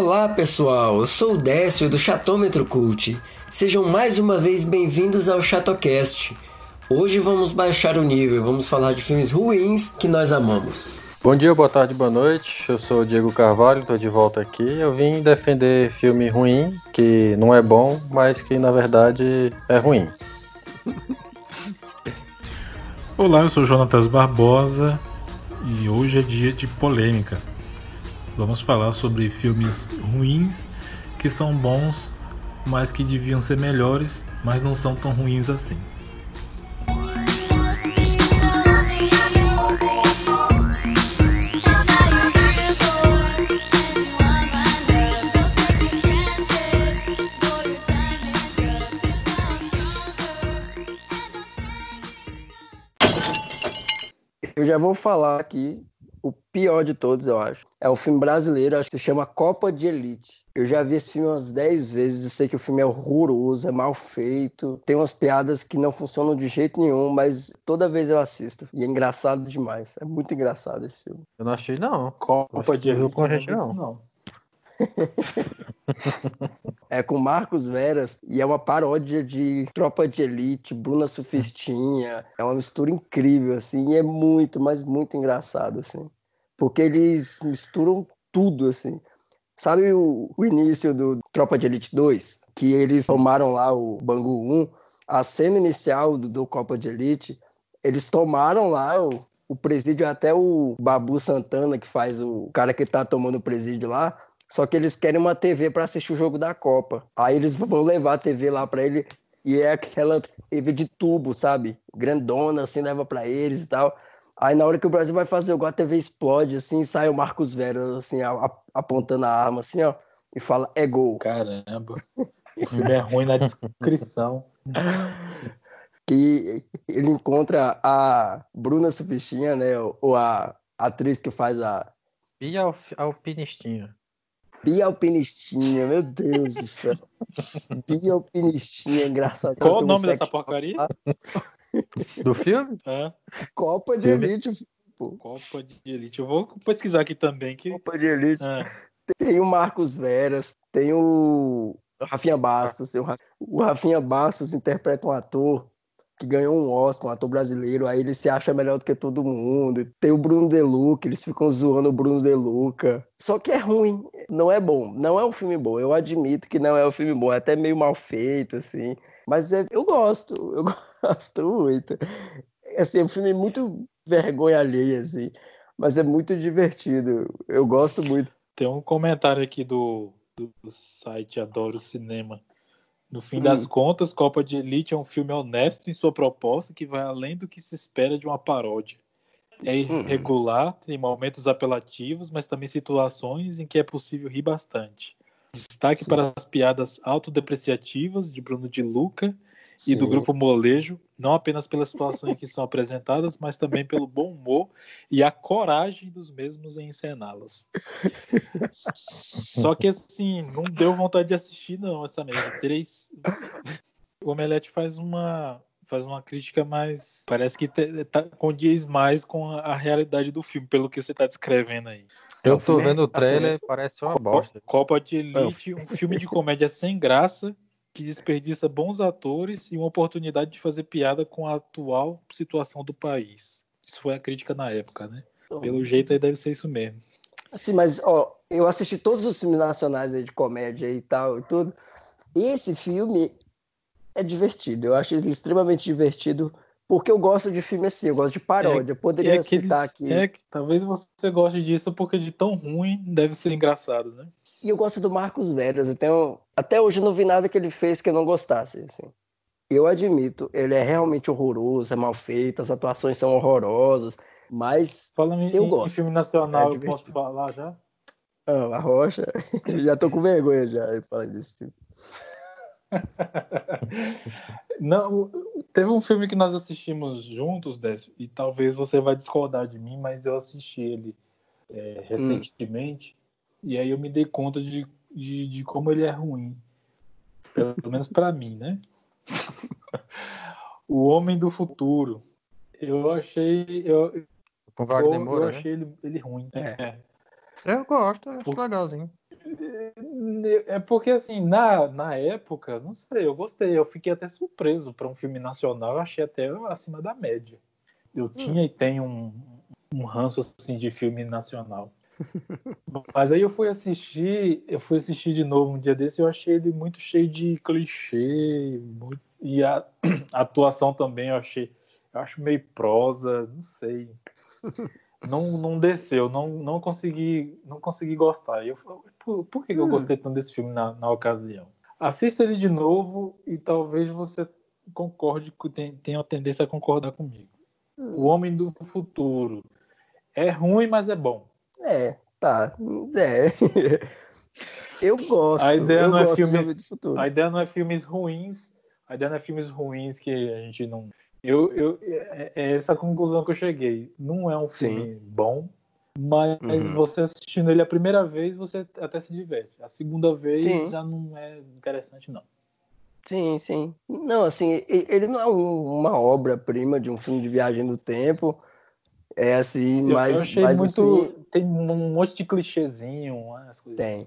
Olá pessoal, eu sou o Décio do Chatômetro Cult. Sejam mais uma vez bem-vindos ao Chatocast. Hoje vamos baixar o nível, vamos falar de filmes ruins que nós amamos. Bom dia, boa tarde, boa noite. Eu sou o Diego Carvalho, estou de volta aqui. Eu vim defender filme ruim, que não é bom, mas que na verdade é ruim. Olá, eu sou Jonatas Barbosa e hoje é dia de polêmica. Vamos falar sobre filmes ruins que são bons, mas que deviam ser melhores, mas não são tão ruins assim. Eu já vou falar aqui o pior de todos, eu acho. É um filme brasileiro, acho que se chama Copa de Elite. Eu já vi esse filme umas 10 vezes, eu sei que o filme é horroroso, é mal feito, tem umas piadas que não funcionam de jeito nenhum, mas toda vez eu assisto. E é engraçado demais. É muito engraçado esse filme. Eu não achei, não. Copa de Elite com a gente, não. não. é com Marcos Veras e é uma paródia de Tropa de Elite, Bruna Sufistinha. É uma mistura incrível, assim, e é muito, mas muito engraçado, assim. Porque eles misturam tudo, assim. Sabe o, o início do Tropa de Elite 2? Que eles tomaram lá o Bangu 1, a cena inicial do, do Copa de Elite, eles tomaram lá o, o presídio, até o Babu Santana, que faz o cara que tá tomando o presídio lá, só que eles querem uma TV para assistir o jogo da Copa. Aí eles vão levar a TV lá para ele e é aquela TV de tubo, sabe? Grandona, assim, leva para eles e tal. Aí na hora que o Brasil vai fazer o gol, a TV explode, assim, sai o Marcos Veras, assim, a, a, apontando a arma, assim, ó, e fala, é gol. Caramba. O filme é ruim na descrição. que ele encontra a Bruna Sufistinha, né, ou a atriz que faz a... E a Alpinistinha? Bia Alpinistinha, meu Deus do céu. Bia Alpinistinha, engraçado. Qual o nome dessa porcaria? Do filme? É. Copa de Filme? Elite. Pô. Copa de Elite. Eu vou pesquisar aqui também. Que... Copa de Elite. É. Tem o Marcos Veras, tem o Rafinha Bastos. tem o Ra- O Rafinha Bastos interpreta um ator que ganhou um Oscar, um ator brasileiro, aí ele se acha melhor do que todo mundo. Tem o Bruno De Luca, eles ficam zoando o Bruno De Luca. Só que é ruim, não é bom, não é um filme bom. Eu admito que não é um filme bom, é até meio mal feito, assim. Mas é- eu gosto, eu gosto muito. Assim, é um filme muito vergonha alheia, assim. Mas é muito divertido. Eu gosto muito. Tem um comentário aqui do, do site Adoro Cinema. No fim das Hum. contas, Copa de Elite é um filme honesto em sua proposta que vai além do que se espera de uma paródia. É Hum. irregular, tem momentos apelativos, mas também situações em que é possível rir bastante. Destaque Sim. para as piadas autodepreciativas de Bruno de Luca e do Sim. grupo Molejo, não apenas pelas situações que são apresentadas, mas também pelo bom humor e a coragem dos mesmos em encená-las. Só que assim, não deu vontade de assistir não essa merda. Três. O Omelete faz uma faz uma crítica mais parece que te- tá, condiz mais com a, a realidade do filme, pelo que você está descrevendo aí. Eu o tô filme é- vendo o assim, trailer, parece uma bosta. Copa de Elite, um filme de comédia sem graça que desperdiça bons atores e uma oportunidade de fazer piada com a atual situação do país. Isso foi a crítica na época, né? Pelo jeito aí deve ser isso mesmo. Assim, mas, ó, eu assisti todos os filmes nacionais de comédia e tal e tudo. Esse filme é divertido. Eu acho ele extremamente divertido porque eu gosto de filme assim, eu gosto de paródia. Eu poderia É aqueles- citar aqui. é que talvez você goste disso porque de tão ruim deve ser engraçado, né? E eu gosto do Marcos Veras. Então, até hoje eu não vi nada que ele fez que eu não gostasse. Assim. Eu admito, ele é realmente horroroso, é mal feito, as atuações são horrorosas, mas Falando em, Eu em gosto. filme nacional, É eu posso falar já? ah, a Rocha, já tô com vergonha já falando desse filme. Não, teve um filme que nós assistimos juntos, Décio, e talvez você vai discordar de mim, mas eu assisti ele é, recentemente, e aí eu me dei conta de, de, de como ele é ruim. Pelo menos pra mim, né? o Homem do Futuro. Eu achei. Eu, Com Wagner eu, Moura, eu né? achei ele, ele ruim. É. Eu gosto, acho Por- legalzinho. É porque, assim, na, na época, não sei, eu gostei. Eu fiquei até surpreso para um filme nacional. Eu achei até acima da média. Eu hum. tinha e tenho um, um ranço, assim, de filme nacional. Mas aí eu fui assistir, eu fui assistir de novo um dia desse e eu achei ele muito cheio de clichê. Muito, e a, a atuação também eu achei. Eu acho meio prosa, não sei não, não desceu, não, não consegui não consegui gostar. Eu, por, por que, hum. eu gostei tanto desse filme na, na ocasião? Assista ele de novo e talvez você concorde, tenha a tendência a concordar comigo. Hum. O Homem do Futuro é ruim, mas é bom. É, tá. É. Eu gosto. A ideia não é filmes. A ideia não é filmes ruins. A ideia não é filmes ruins que a gente não eu, eu, é, é essa conclusão que eu cheguei. Não é um filme Sim. bom, mas uhum. você assistindo ele a primeira vez, você até se diverte. A segunda vez sim. já não é interessante, não. Sim, sim. Não, assim, ele não é um, uma obra-prima de um filme de viagem no tempo. É assim, mas. Eu achei mas, muito. Assim, tem um monte de clichêzinho, as coisas. Tem.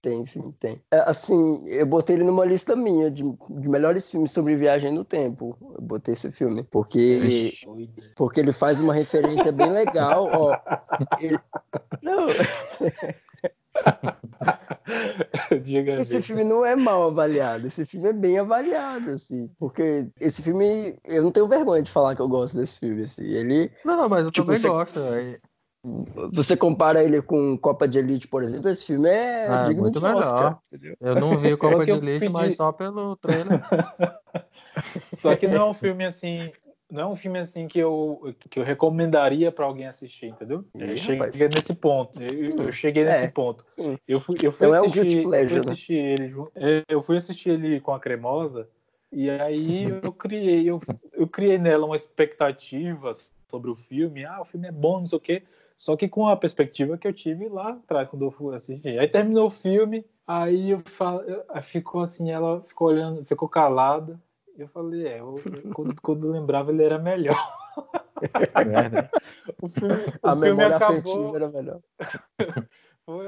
Tem, sim, tem. É, assim, eu botei ele numa lista minha de, de, melhores filmes sobre viagem no tempo. Eu botei esse filme. Porque, porque ele faz uma referência bem legal. Ó, ele... Não. esse filme não é mal avaliado, esse filme é bem avaliado, assim, porque esse filme, eu não tenho vergonha de falar que eu gosto desse filme, assim, ele... Não, mas eu tipo, também você... gosto, você compara ele com Copa de Elite, por exemplo, esse filme é ah, digno muito de melhor. Oscar. Entendeu? Eu não vi Copa de Elite, pedi... mas só pelo trailer. só que não é um filme assim, não é um filme assim que eu, que eu recomendaria para alguém assistir, entendeu? Eu cheguei rapaz. nesse ponto. Eu, eu cheguei é, nesse ponto. Sim. Eu fui, eu fui então assistir, é um pleasure, eu fui assistir né? ele, é, eu fui assistir ele com a cremosa e aí eu criei, eu, eu criei nela uma expectativa sobre o filme. Ah, o filme é bom, não sei o quê. Só que com a perspectiva que eu tive lá atrás, quando eu fui assistir. Aí terminou o filme, aí eu falo, ficou assim, ela ficou olhando, ficou calada. Eu falei, é, eu, quando, quando lembrava ele era melhor. É, o filme, a o filme acabou. era melhor. Foi,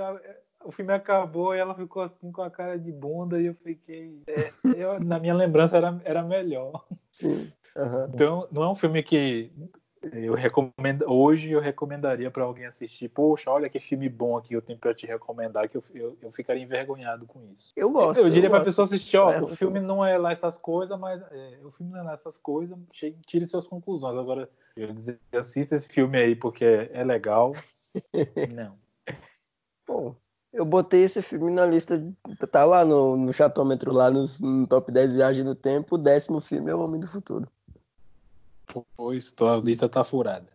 o filme acabou e ela ficou assim com a cara de bunda e eu fiquei. É, eu, na minha lembrança era, era melhor. Sim. Uhum. Então, não é um filme que eu recomendo hoje eu recomendaria para alguém assistir. Poxa, olha que filme bom aqui eu tenho para te recomendar que eu, eu, eu, ficaria envergonhado com isso. Eu gosto. Eu, eu diria para a pessoa assistir, ó, é, o filme não é lá essas coisas, mas é, o filme não é lá essas coisas. Tire suas conclusões. Agora, eu dizer, assista esse filme aí porque é, é legal. não. Bom, eu botei esse filme na lista, tá lá no, no chatômetro, lá no, no top 10 Viagem no Tempo. O décimo filme é O Homem do Futuro. Pois, tua lista tá furada.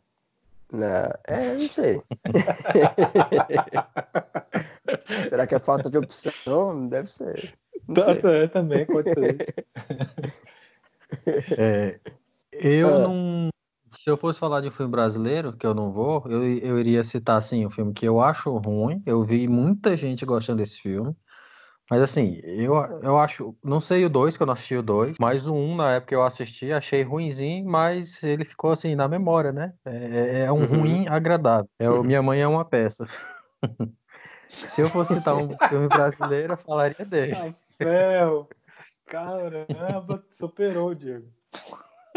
Não, é, não sei. Será que é falta de opção? Não, deve ser. Não tá, é, também pode ser. É, eu ah. não. Se eu fosse falar de um filme brasileiro, que eu não vou, eu, eu iria citar assim, um filme que eu acho ruim. Eu vi muita gente gostando desse filme. Mas assim, eu, eu acho. Não sei o 2, que eu não assisti o 2, mas o 1 um, na época eu assisti, achei ruimzinho, mas ele ficou assim na memória, né? É, é, é um uhum. ruim agradável. É o Minha Mãe é uma peça. Se eu fosse citar um filme brasileiro, eu falaria dele. Rafael! Caramba, superou, Diego.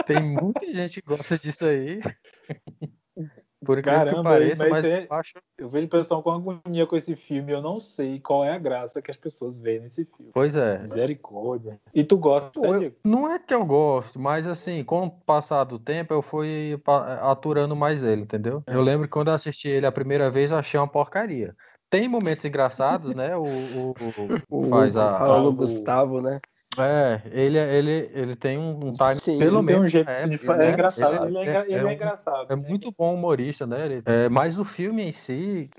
Tem muita gente que gosta disso aí. Por Caramba, que pareça, mas, mas é, eu, acho... eu vejo o pessoal com agonia com esse filme. Eu não sei qual é a graça que as pessoas veem nesse filme. Pois é. Misericórdia. E tu gosta, eu, Não é que eu gosto, mas assim, com o passar do tempo, eu fui aturando mais ele, entendeu? Eu lembro que quando eu assisti ele a primeira vez, eu achei uma porcaria. Tem momentos engraçados, né? O, o, o, o faz a, o Gustavo, né? É, ele, ele, ele tem um, um time, Sim, pelo menos. Um jeito é, de fazer, é, engraçado. Ele, é, ele é, é, engraçado. É né? muito bom humorista, né? Ele, é, mas o filme em si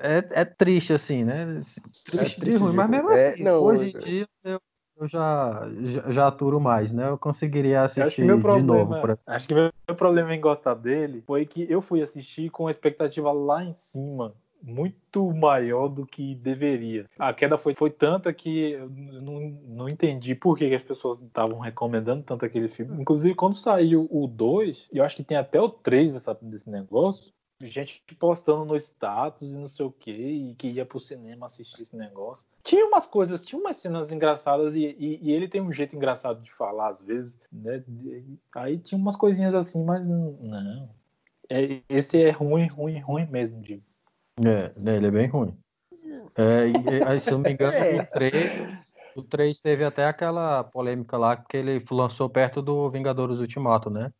é, é triste, assim, né? Triste, triste ruim, mas mesmo assim, não, hoje em dia eu, eu já, já, já, aturo mais, né? Eu conseguiria assistir meu problema, de novo. Acho que meu problema em gostar dele foi que eu fui assistir com a expectativa lá em cima muito maior do que deveria. A queda foi, foi tanta que eu não, não entendi por que, as pessoas estavam recomendando tanto aquele filme. Inclusive, quando saiu o 2, eu acho que tem até o 3 dessa, desse negócio, gente postando no status e não sei o que, e que ia pro cinema assistir esse negócio. Tinha umas coisas, tinha umas cenas engraçadas, e, e, e ele tem um jeito engraçado de falar, às vezes, né? Aí tinha umas coisinhas assim, mas não. É, esse é ruim, ruim, ruim mesmo, digo. É, né, ele é bem ruim. É, e, aí, se eu não me engano, é. o 3, o 3 teve até aquela polêmica lá que ele lançou perto do Vingadores Ultimato, né?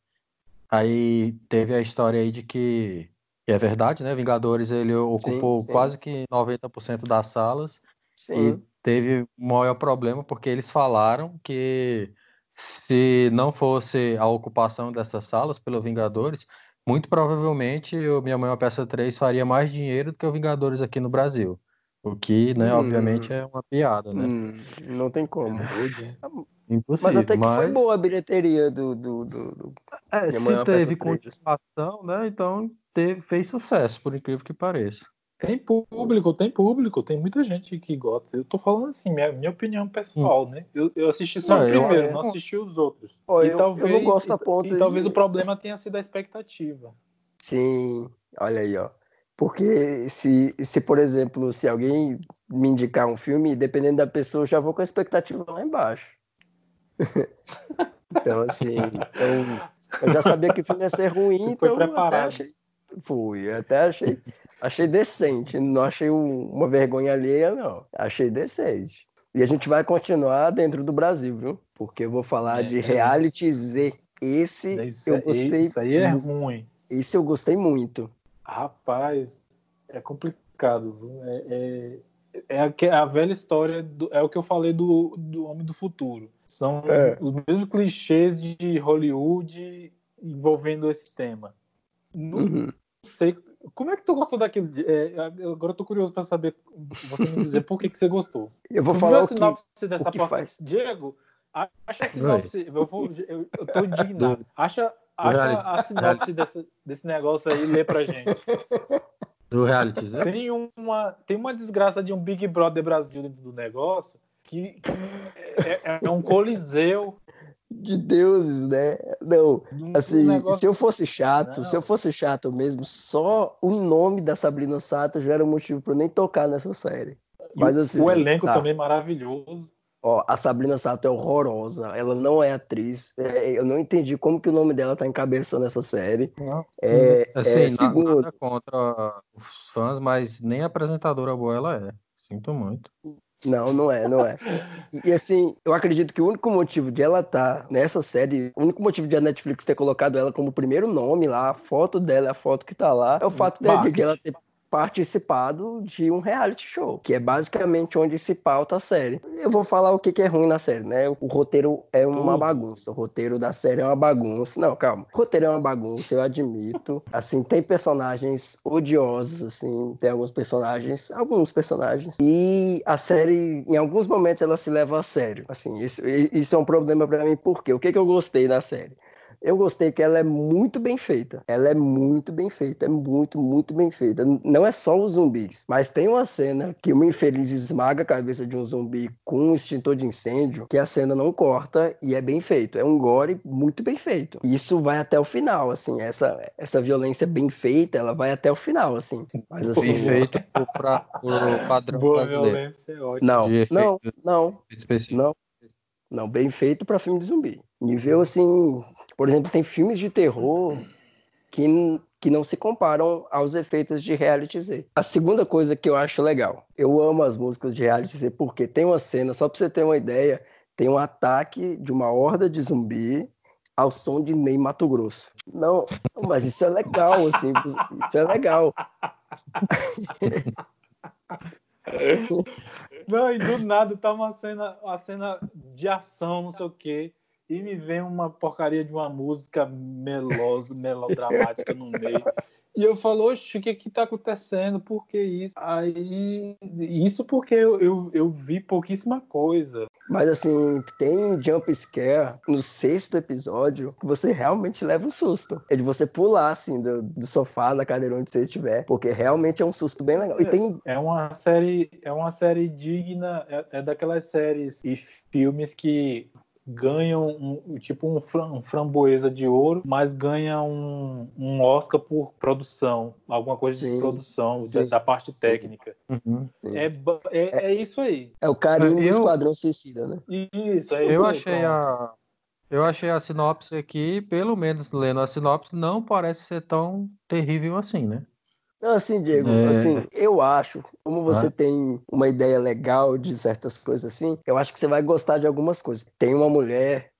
Aí teve a história aí de que, que é verdade, né? Vingadores ele ocupou sim, sim. quase que 90% das salas sim. e teve um maior problema porque eles falaram que se não fosse a ocupação dessas salas pelo Vingadores, muito provavelmente o Minha Mãe é uma Peça 3 faria mais dinheiro do que o Vingadores aqui no Brasil. O que, né, hum, obviamente é uma piada, né? Hum, não tem como. Impossível. Mas até que mas... foi boa a bilheteria do. do, do, do... É, se é teve continuação, né? Então teve, fez sucesso, por incrível que pareça. Tem público, tem público, tem muita gente que gosta. Eu tô falando assim, minha, minha opinião pessoal, hum. né? Eu, eu assisti só o primeiro, eu, não assisti os outros. Pô, eu, talvez, eu não gosto a ponto e, de... talvez o problema tenha sido a expectativa. Sim, olha aí, ó. Porque se, se, por exemplo, se alguém me indicar um filme, dependendo da pessoa, eu já vou com a expectativa lá embaixo. então, assim, eu, eu, já sabia que o filme ia ser ruim, então preparado. até achei. Fui, até achei, achei decente. Não achei uma vergonha alheia, não. Achei decente. E a gente vai continuar dentro do Brasil, viu? Porque eu vou falar é, de é reality Z. Esse isso, eu gostei. Isso aí é ruim. Esse eu gostei muito. Rapaz, é complicado. É, é, é, a, é a, velha história, do, é o que eu falei do, do Homem do Futuro. São é. os mesmos clichês de Hollywood envolvendo esse tema. Não uhum. sei. Como é que tu gostou daquilo? É, agora eu tô curioso para saber, você me dizer por que, que você gostou. Eu vou falar o que, dessa o que faz. Diego, acha a sinopse. eu, vou, eu, eu tô indignado. Acha Acha a sinopse desse, desse negócio aí e lê pra gente. Do reality, né? Tem uma, tem uma desgraça de um Big Brother Brasil dentro do negócio que, que é, é, um coliseu. De deuses, né? Não, assim, se eu fosse chato, Não. se eu fosse chato mesmo, só o nome da Sabrina Sato já era um motivo para nem tocar nessa série. Mas assim, o elenco tá. também maravilhoso. Ó, a Sabrina Sato é horrorosa, ela não é atriz. É, eu não entendi como que o nome dela tá encabeçando essa série. Não. É, assim, é, segundo... nada contra os fãs, mas nem apresentadora boa ela é. Sinto muito. Não, não é, não é. E, assim, eu acredito que o único motivo de ela estar tá nessa série, o único motivo de a Netflix ter colocado ela como primeiro nome lá, a foto dela, é a foto que tá lá, é o fato de, de ela ter participado de um reality show, que é basicamente onde se pauta a série. Eu vou falar o que, que é ruim na série, né? O roteiro é uma bagunça. O roteiro da série é uma bagunça. Não, calma. O roteiro é uma bagunça, eu admito. Assim, tem personagens odiosos, assim, tem alguns personagens, alguns personagens. E a série, em alguns momentos, ela se leva a sério. Assim, isso, isso é um problema para mim, porque o que, que eu gostei da série? Eu gostei que ela é muito bem feita. Ela é muito bem feita, é muito, muito bem feita. Não é só os zumbis, mas tem uma cena que uma infeliz esmaga a cabeça de um zumbi com um extintor de incêndio, que a cena não corta e é bem feito. É um gore muito bem feito. Isso vai até o final, assim, essa, essa violência bem feita, ela vai até o final, assim. Mas assim, bem feito para o padrão Boa brasileiro. Violência, é não, não, não, não, não, bem feito para filme de zumbi. Nível assim, por exemplo, tem filmes de terror que, que não se comparam aos efeitos de reality Z. A segunda coisa que eu acho legal, eu amo as músicas de reality Z porque tem uma cena, só para você ter uma ideia, tem um ataque de uma horda de zumbi ao som de Ney Mato Grosso. Não, mas isso é legal, assim, isso é legal. Não, e do nada tá uma cena, uma cena de ação, não sei o quê, e me vem uma porcaria de uma música melosa, melodramática no meio. E eu falo, oxe, o que que tá acontecendo? Por que isso? Aí, isso porque eu, eu, eu, vi pouquíssima coisa. Mas assim, tem jump scare no sexto episódio que você realmente leva um susto. É de você pular, assim, do, do sofá, da cadeira onde você estiver, porque realmente é um susto bem legal. E tem... É uma série, é uma série digna, é, é daquelas séries e filmes que ganham um, tipo um, fram, um, framboesa de ouro, mas ganha um, um Oscar por produção, alguma coisa sim, de produção, sim, da, parte sim. técnica. Uhum. É, é, é, isso aí. É o carinho eu, do Esquadrão Suicida, né? Isso, é Eu achei a. Eu achei a sinopse aqui, pelo menos lendo a sinopse, não parece ser tão terrível assim, né? Não, assim, Diego, é... assim, eu acho, como você ah. tem uma ideia legal de certas coisas assim, eu acho que você vai gostar de algumas coisas. Tem uma mulher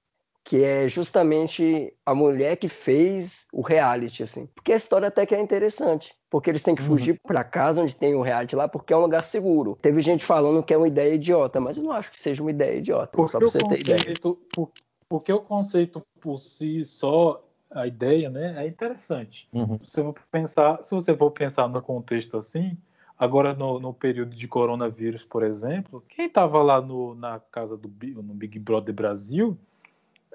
que é justamente a mulher que fez o reality, assim. Porque a história até que é interessante. Porque eles têm que uhum. fugir uhum. para casa onde tem o reality lá, porque é um lugar seguro. Teve gente falando que é uma ideia idiota, mas eu não acho que seja uma ideia idiota. Porque só pra você ter ideia. Por, porque o conceito por si só a ideia, né, é interessante. Uhum. Se, você pensar, se você for pensar no contexto assim, agora no, no período de coronavírus, por exemplo, quem estava lá no, na casa do no Big Brother Brasil,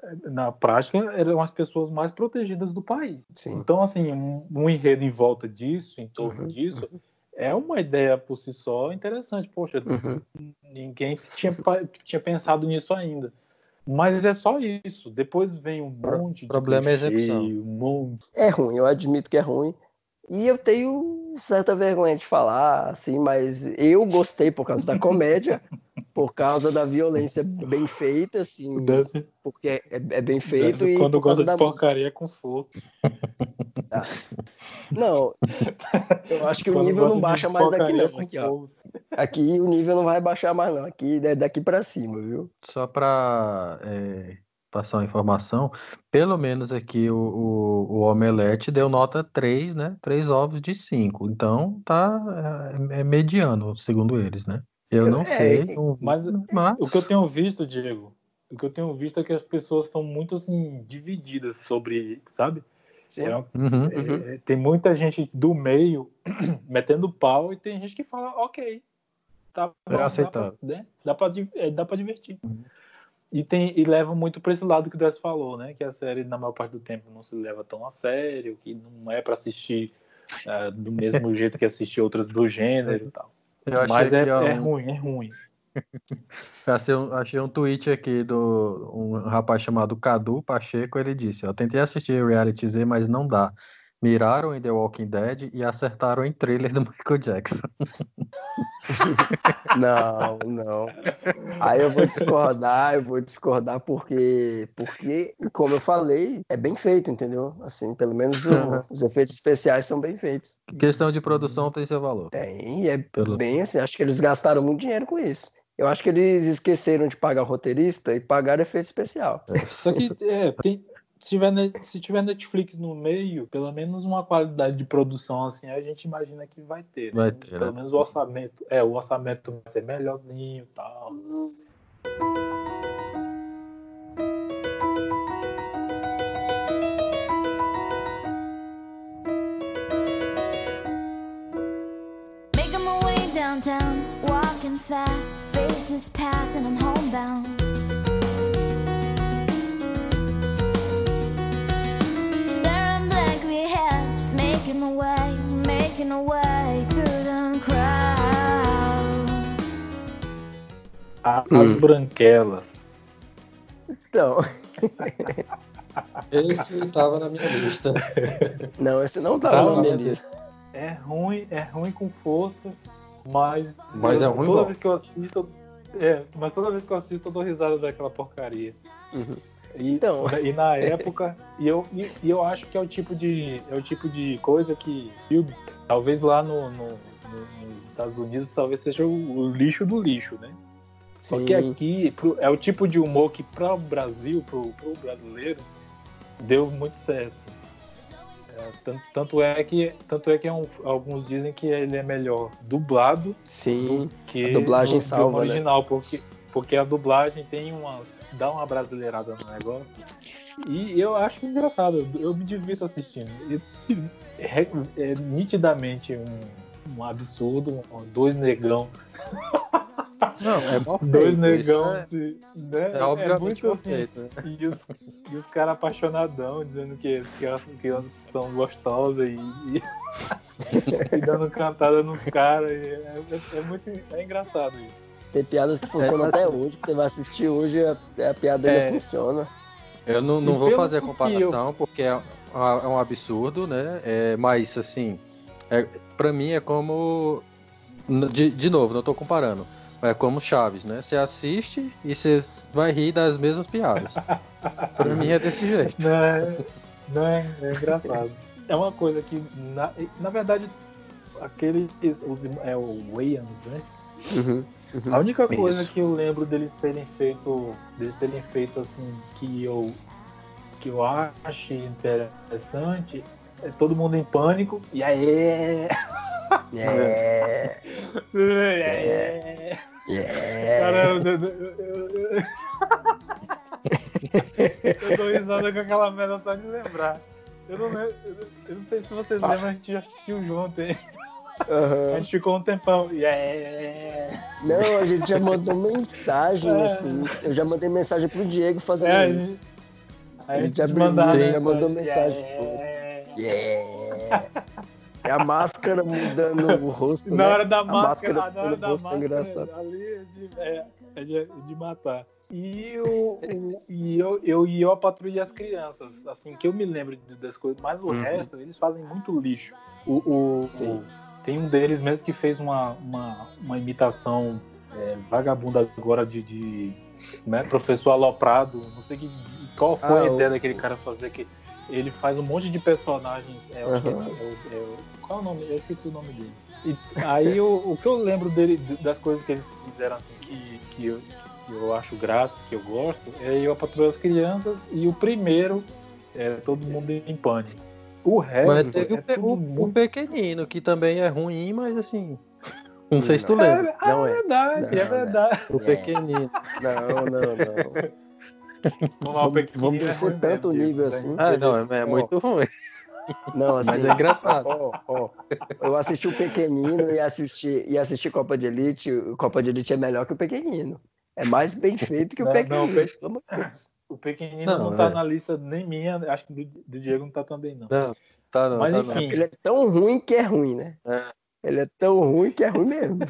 eh, na prática, eram as pessoas mais protegidas do país. Sim. Então, assim, um, um, enredo em volta disso, em torno uhum. disso, uhum. é uma ideia por si só interessante. Poxa, uhum. ninguém tinha, tinha pensado nisso ainda. Mas é só isso. Depois vem um monte de. Problema é execução. Um monte... É ruim, eu admito que é ruim. E eu tenho certa vergonha de falar, assim, mas eu gostei por causa da comédia, por causa da violência bem feita, assim, Desse... porque é, é, bem feito. Desse e quando gosta de porcaria com força. Tá. Não, eu acho que quando o nível não baixa mais daqui, não. Aqui, ó. Aqui o nível não vai baixar mais, não. Aqui é daqui para cima, viu? Só para é, passar uma informação, pelo menos aqui o, o, o, omelete deu nota 3, né? 3 ovos de 5. Então tá é, é mediano, segundo eles, né? Eu não é, sei. Mas, mas, o que eu tenho visto, Diego, o que eu tenho visto é que as pessoas estão muito assim divididas sobre, sabe? É, uhum, uhum. É, tem muita gente do meio metendo pau e tem gente que fala, ok, tá bom, é aceitável. Dá pra, né? dá, pra, dá pra divertir. Uhum. E, tem, e leva muito para esse lado que o Dress falou, né? Que a série, na maior parte do tempo, não se leva tão a sério, que não é para assistir uh, do mesmo jeito que assistir outras do gênero e tal. Mas é, é, um... ruim, é ruim. achei, um, achei um tweet aqui do um rapaz chamado Cadu Pacheco, ele disse, eu tentei assistir Reality Z, mas não dá. Miraram em The Walking Dead e acertaram em trailer do Michael Jackson. Não, não. Aí eu vou discordar, eu vou discordar porque, porque, como eu falei, é bem feito, entendeu? Assim, pelo menos o, os efeitos especiais são bem feitos. Questão de produção tem seu valor. Tem, é pelo... bem assim, acho que eles gastaram muito dinheiro com isso. Eu acho que eles esqueceram de pagar roteirista e pagaram efeito especial. É. Só que é, tem, se tiver, se tiver Netflix no meio, pelo menos uma qualidade de produção assim, a gente imagina que vai ter. Né? Vai ter pelo né? menos o orçamento. É, o orçamento vai ser melhorzinho e tal. Making my way downtown, walking fast, faces pass and I'm homebound. Making a way through the crowd. As hum. branquelas. Então. Esse estava na minha lista. Não, esse não estava na minha lista. É ruim, é ruim com força, mas. Mas eu, é ruim. Toda vez que eu assisto. É, mas toda vez que eu assisto, eu dou risada daquela porcaria. Uhum. E, então. e na época, e eu, e, e, eu acho que é o tipo de, é o tipo de coisa que filme, talvez lá no, no, no nos Estados Unidos, talvez seja o, o lixo do lixo, né? Só que aqui pro, é o tipo de humor que para o Brasil, para o brasileiro, deu muito certo. É, tanto, tanto, é que, tanto é que é um, alguns dizem que ele é melhor dublado Sim, que a dublagem no, salva, né? original, né? porque, porque a dublagem tem uma dá uma brasileirada no negócio. E eu acho engraçado, eu me divirto assistindo. É, é nitidamente um, um absurdo, dois negão. Não, é mal Dois negão, é, assim, né? É, obviamente é muito assim, feito, né? E os, e os caras apaixonadão, dizendo que, que, elas, que elas são gostosas e, e, e dando cantada nos caras. É, é, é, muito é engraçado isso. Tem piadas que funcionam é, até assim. hoje, que você vai assistir hoje, a, a piada ainda é. funciona. Eu não, não vou fazer a comparação, porque é, é um absurdo, né? É, mas, assim, é, pra mim é como. De, de novo, não tô comparando. É como Chaves, né? Você assiste e você vai rir das mesmas piadas. pra mim é desse jeito. Não é, não é, é engraçado. É uma coisa que, na, na verdade, aqueles. Os, é o Wayans, né? Uhum, uhum. A única coisa Isso. que eu lembro deles terem feito. Deles terem feito assim, que eu. que eu achei interessante é todo mundo em pânico. E aí. Yeah. yeah. yeah. Caramba, eu, eu, eu, eu dou risada com aquela merda só de lembrar. Eu não, lembro, eu não sei se vocês ah. lembram, a gente já assistiu junto, hein? Uhum. A gente ficou um tempão. Yeah. Não, a gente já mandou mensagem, é. assim. Eu já mandei mensagem pro Diego fazendo é, isso. A gente, a gente já, já mandou mensagem. Yeah. yeah. É a máscara mudando o rosto. Na né? hora da máscara, máscara na hora da máscara, engraçado. ali é de, é, é de, de matar. E, o, o, e eu, eu, e eu a patrulha as crianças, assim, que eu me lembro das coisas, mas o uhum. resto, eles fazem muito lixo. O, o, o, tem um deles mesmo que fez uma, uma, uma imitação é, vagabunda agora de, de né, professor aloprado, não sei que, qual foi ah, a ideia daquele cara fazer que ele faz um monte de personagens. É, uhum. é, é, é, qual é o nome? Eu esqueci o nome dele. E aí o, o que eu lembro dele, das coisas que eles fizeram assim, que, que, eu, que eu acho grato, que eu gosto, é Eu, a Patrulha das Crianças e o primeiro é Todo Mundo em Pânico. O resto. Mas teve é o, o, o, pequenino, que também é ruim, mas assim. Não sei se tu lembra. É, não é, é verdade, não, é verdade. O pequenino. Não, não, não. Vamos, vamos descer é tanto nível assim. Ah, não, é, é muito ruim. Não, assim, Mas é engraçado. Ó, ó, eu assisti o Pequenino e assisti, e assisti Copa de Elite. O Copa de Elite é melhor que o Pequenino. É mais bem feito que o Pequenino. Não, o Pequenino não, não tá é. na lista nem minha, acho que do, do, Diego não tá também, não. Não, tá não. Mas tá enfim. Não. Ele é tão ruim que é ruim, né? É. Ele é tão ruim que é ruim mesmo.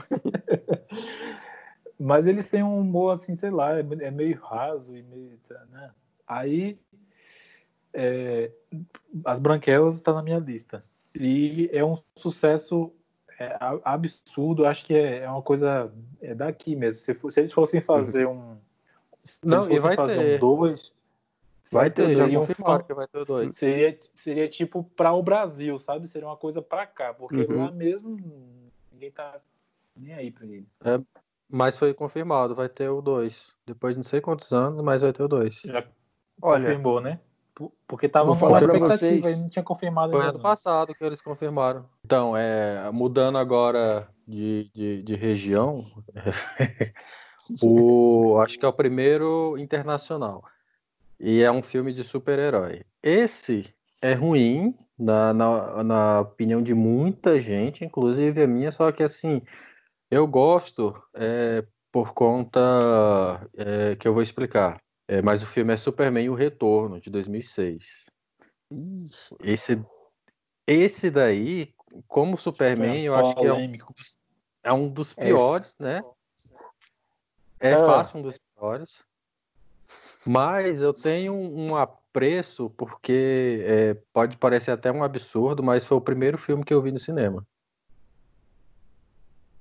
Mas eles têm um humor, assim, sei lá, é, é meio raso e meio. Né? Aí. É, As Branquelas está na minha lista. E é um sucesso é, absurdo, acho que é, é uma coisa é daqui mesmo. Se, for, se eles fossem fazer um. Não, e vai ter. Um dois, vai ter, já confirmaram que vai ter dois. Seria, seria tipo para o Brasil, sabe? Seria uma coisa para cá, porque uhum. lá mesmo ninguém tá nem aí para ele. É, mas foi confirmado, vai ter o 2. Depois de não sei quantos anos, mas vai ter o 2. Já Olha, confirmou, né? Porque tava com uma expectativa e não tinha confirmado Foi ano passado que eles confirmaram. Então, é, mudando agora de, de, de região, o, acho que é o primeiro internacional. E é um filme de super-herói. Esse é ruim, na, na, na opinião de muita gente, inclusive a minha, só que assim, eu gosto é, por conta é, que eu vou explicar. É, mas o filme é Superman o Retorno, de 2006. Isso. Esse, esse daí, como Superman, eu acho que é um, é um dos piores, esse... né? É ah. fácil um dos piores. Mas eu tenho um apreço porque é, pode parecer até um absurdo, mas foi o primeiro filme que eu vi no cinema.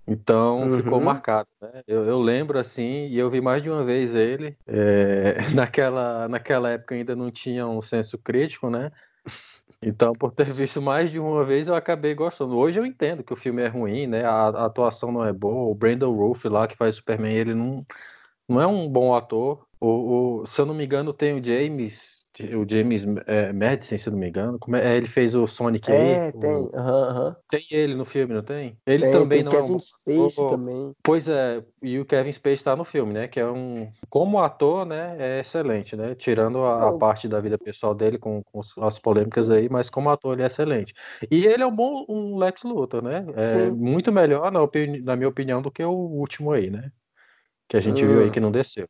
Então uhum. ficou marcado. Né? Eu, eu, lembro assim, e eu vi mais de uma vez ele. É, naquela, naquela época ainda não tinha um senso crítico, né? Então, por ter visto mais de uma vez, eu acabei gostando. Hoje eu entendo que o filme é ruim, né? A, a atuação não é boa. O Brandon Rolfe lá, que faz Superman, ele não, não é um bom ator. O, o, se eu não me engano, tem o James o James é, Madison, se não me engano. Como é, é ele fez o Sonic É, aí, tem. O... Uhum, uhum. Tem ele no filme, não tem? Ele tem, também tem não Kevin é um... Space oh, também. Pois é, e o Kevin Space está no filme, né? Que é um. Como ator, né? É excelente, né? Tirando a, a parte da vida pessoal dele com, com, as polêmicas aí, mas como ator ele é excelente. E ele é um bom um Lex Luthor, né? É muito melhor, na, opini... na minha opinião, do que o último aí, né? Que a gente hum. viu aí hum. que não desceu.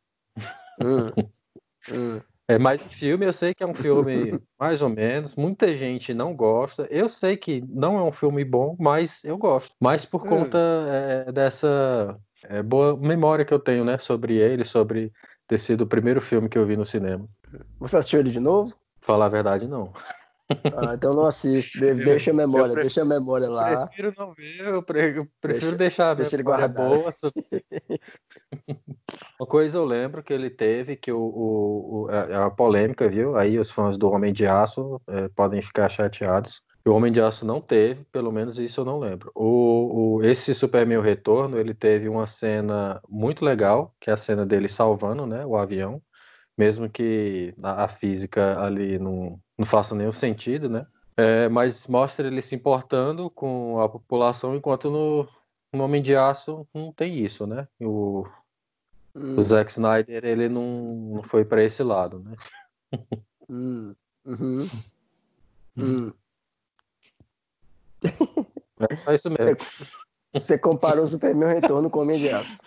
Hum. hum. É, mas o filme eu sei que é um filme mais ou menos. Muita gente não gosta. Eu sei que não é um filme bom, mas eu gosto. Mas por hum. conta é, dessa é, boa memória que eu tenho, né, sobre ele, sobre ter sido o primeiro filme que eu vi no cinema. Você assistiu ele de novo? Falar a verdade, não. Ah, então não assiste, deixa a memória, prefiro, deixa a memória lá. Prefiro não ver, eu prefiro, prefiro deixa, deixar a deixa ele guardado. boa. Uma coisa eu lembro que ele teve, que o, o, o é, é a polêmica, viu? Aí os fãs do Homem de Aço é, podem ficar chateados. O Homem de Aço não teve, pelo menos isso eu não lembro. O, o, esse Superman Retorno, ele teve uma cena muito legal, que é a cena dele salvando né, o avião mesmo que a, física ali não, não faça nenhum sentido, né? É, mas mostra ele se importando com a população, enquanto no, no Homem de Aço não tem isso, né? O, hum. o Zack Snyder, ele não, não foi para esse lado, né? Hum. Uhum. Hum. É só isso mesmo. Você comparou o Superman Retorno com o Homem de Aço.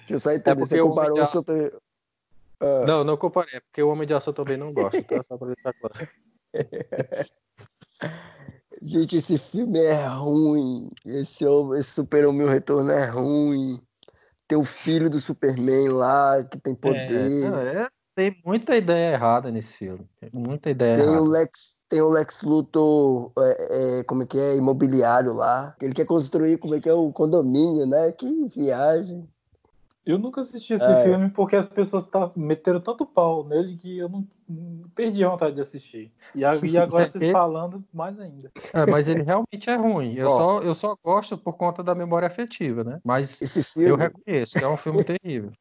Deixa eu só entender. É você comparou o, Super... Ah. Não, não comparei, porque o Homem de Aço também não gosta, então é só pra deixar claro. Gente, esse filme é ruim. Esse, esse Super-Homem Retorno é ruim. Tem o filho do Superman lá, que tem poder. É, é, tem muita ideia errada nesse filme. Tem muita ideia tem errada. O Lex, tem o Lex Luthor, é, é, como é que é, imobiliário lá. Ele quer construir, como é que é, o condomínio, né? Que viagem. Eu nunca assisti esse é. filme porque as pessoas tá, meteram tanto pau nele que eu não, perdi a vontade de assistir. E, a, e agora vocês falando, mais ainda. É, mas ele realmente é ruim. Eu, só, eu só gosto por conta da memória afetiva, né? Mas esse filme... eu reconheço que é um filme terrível.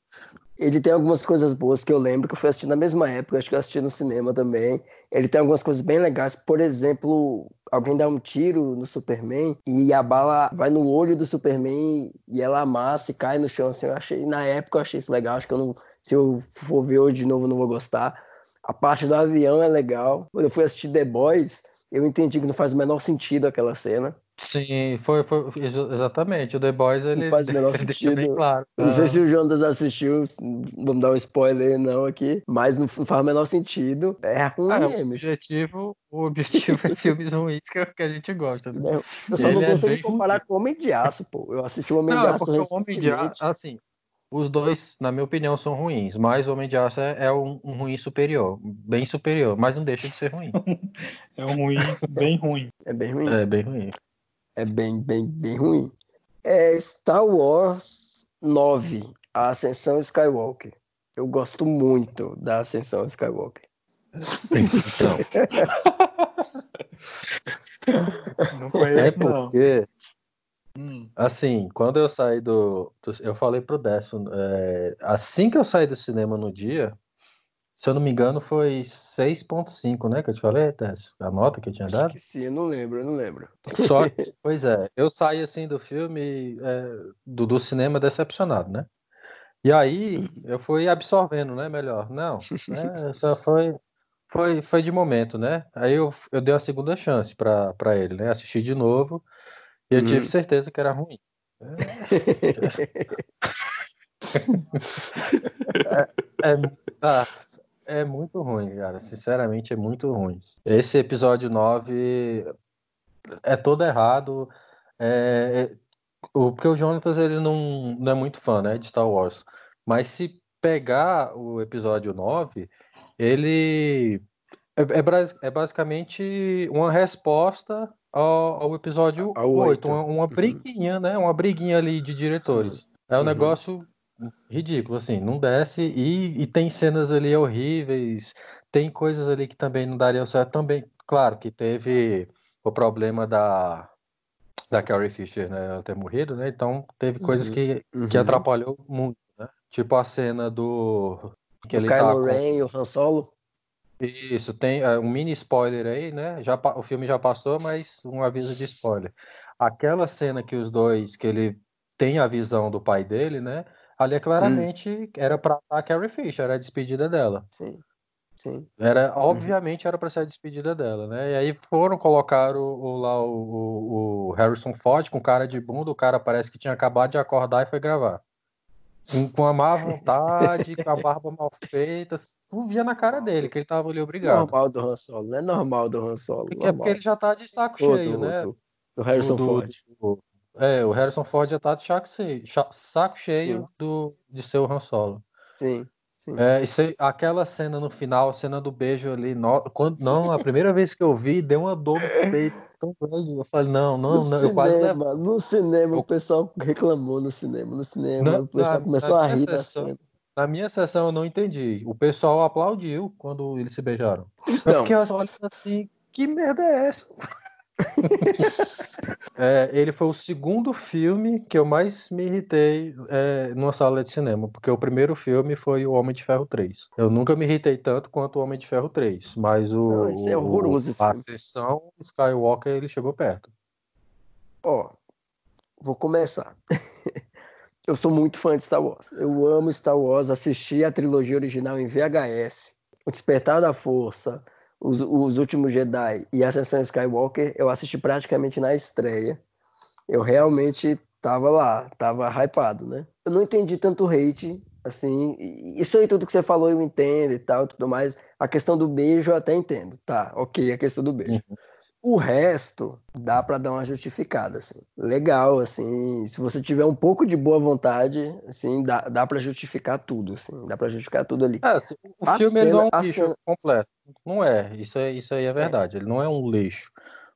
Ele tem algumas coisas boas que eu lembro que eu fui assistir na mesma época, acho que eu assisti no cinema também. Ele tem algumas coisas bem legais, por exemplo, alguém dá um tiro no Superman e a bala vai no olho do Superman e ela amassa e cai no chão assim. Eu achei, na época eu achei isso legal, acho que eu não, se eu for ver hoje de novo, eu não vou gostar. A parte do avião é legal. Quando eu fui assistir The Boys, eu entendi que não faz o menor sentido aquela cena. Sim, foi, foi exatamente. O The Boys ele não faz o menor sentido. bem claro. Não sei se o Jonas assistiu, vamos dar um spoiler não aqui, mas não faz o menor sentido. É ruim ah, mesmo. O objetivo, o objetivo é filmes ruins que, que a gente gosta. Né? Eu só ele não é gostei é de comparar ruim. com o Homem de Aço, pô. Eu assisti o Homem não, de Aço recentemente. O Homem de Aço, assim, os dois, na minha opinião, são ruins, mas o Homem de Aço é, é um, um, ruim superior, bem superior, mas não deixa de ser ruim. é um ruim bem ruim. É bem ruim. É bem ruim. É bem, bem, bem ruim. É Star Wars 9, A Ascensão Skywalker. Eu gosto muito da Ascensão Skywalker. Então. não conheço, é porque, hum. assim, quando eu saí do, do eu falei pro Décio, é, assim que eu saí do cinema no dia, se eu não me engano, foi 6.5, né? Que eu te falei, Tess? A nota que eu tinha dado? sim, eu não lembro, eu não lembro. Só, pois é, eu saí assim do filme, é, do, do cinema decepcionado, né? E aí eu fui absorvendo, né? Melhor. Não, né, só foi, foi, foi de momento, né? Aí eu, eu dei uma segunda chance para ele, né? Assisti de novo e eu uhum. tive certeza que era ruim. É, é, ah, é muito ruim, cara. Sinceramente, é muito ruim. Esse episódio 9 é todo errado. É, é, o, porque o Jonatas ele não, não é muito fã né, de Star Wars. Mas se pegar o episódio 9, ele é, é, é basicamente uma resposta ao, ao episódio ao 8. 8. Uma, uma uhum. briguinha, né? Uma briguinha ali de diretores. Sim. É um uhum. negócio ridículo, assim, não desce e, e, tem cenas ali horríveis, tem coisas ali que também não dariam certo, também, claro que teve o problema da da Carrie Fisher, né, ela ter morrido, né, então teve coisas uhum, que, uhum. que atrapalhou muito, né, tipo a cena do... Que o ele Kylo tá Ren e o Han Solo? Isso, tem uh, um mini spoiler aí, né, já, o filme já passou, mas um aviso de spoiler. Aquela cena que os dois, que ele tem a visão do pai dele, né, Ali claramente hum. era para a Carrie Fisher, era a despedida dela. Sim. Sim. Era, uhum. obviamente era para ser a despedida dela, né? E aí foram colocar o, o lá o, o, Harrison Ford com cara de bunda, o cara parece que tinha acabado de acordar e foi gravar. com a má vontade, com a barba mal feita. Tu via na cara dele que ele tava ali obrigado. Normal do Han Solo, não é normal do Han Solo. É porque ele já tá de saco cheio, né? Do, Harrison do, Ford. Do, é, o Harrison Ford já tá de saco cheio, saco cheio do, de ser o Han Solo. Sim. Sim. É, isso aí, aquela cena no final, a cena do beijo ali, no, quando, não, a primeira vez que eu vi, deu uma dor no peito tão grande. Eu falei, não, não, no não. Cinema, eu quase... No cinema, eu... o pessoal reclamou no cinema. No cinema, o pessoal na, começou na a rir sessão, da cena. Na minha sessão eu não entendi. O pessoal aplaudiu quando eles se beijaram. Eu fiquei olhando assim, que merda é essa? é, ele foi o segundo filme que eu mais me irritei é, numa sala de cinema, porque o primeiro filme foi O Homem de Ferro 3. Eu nunca me irritei tanto quanto O Homem de Ferro 3, mas o, Não, é horroroso o, a sessão Skywalker ele chegou perto. Ó, vou começar. eu sou muito fã de Star Wars. Eu amo Star Wars, assisti a trilogia original em VHS. O Despertar da Força, os, os Últimos Jedi e Ascensão Skywalker, eu assisti praticamente na estreia. Eu realmente tava lá, tava hypado, né? Eu não entendi tanto hate, assim, isso aí tudo que você falou eu entendo e tal, tudo mais. A questão do beijo eu até entendo, tá, ok, a questão do beijo. Uhum. O resto dá para dar uma justificada, assim. Legal, assim, se você tiver um pouco de boa vontade, assim, dá, dá para justificar tudo, assim, dá para justificar tudo ali. É, o a filme cena, não é um lixo cena... completo. Não é, isso, é, isso aí é verdade, é. ele não é um lixo.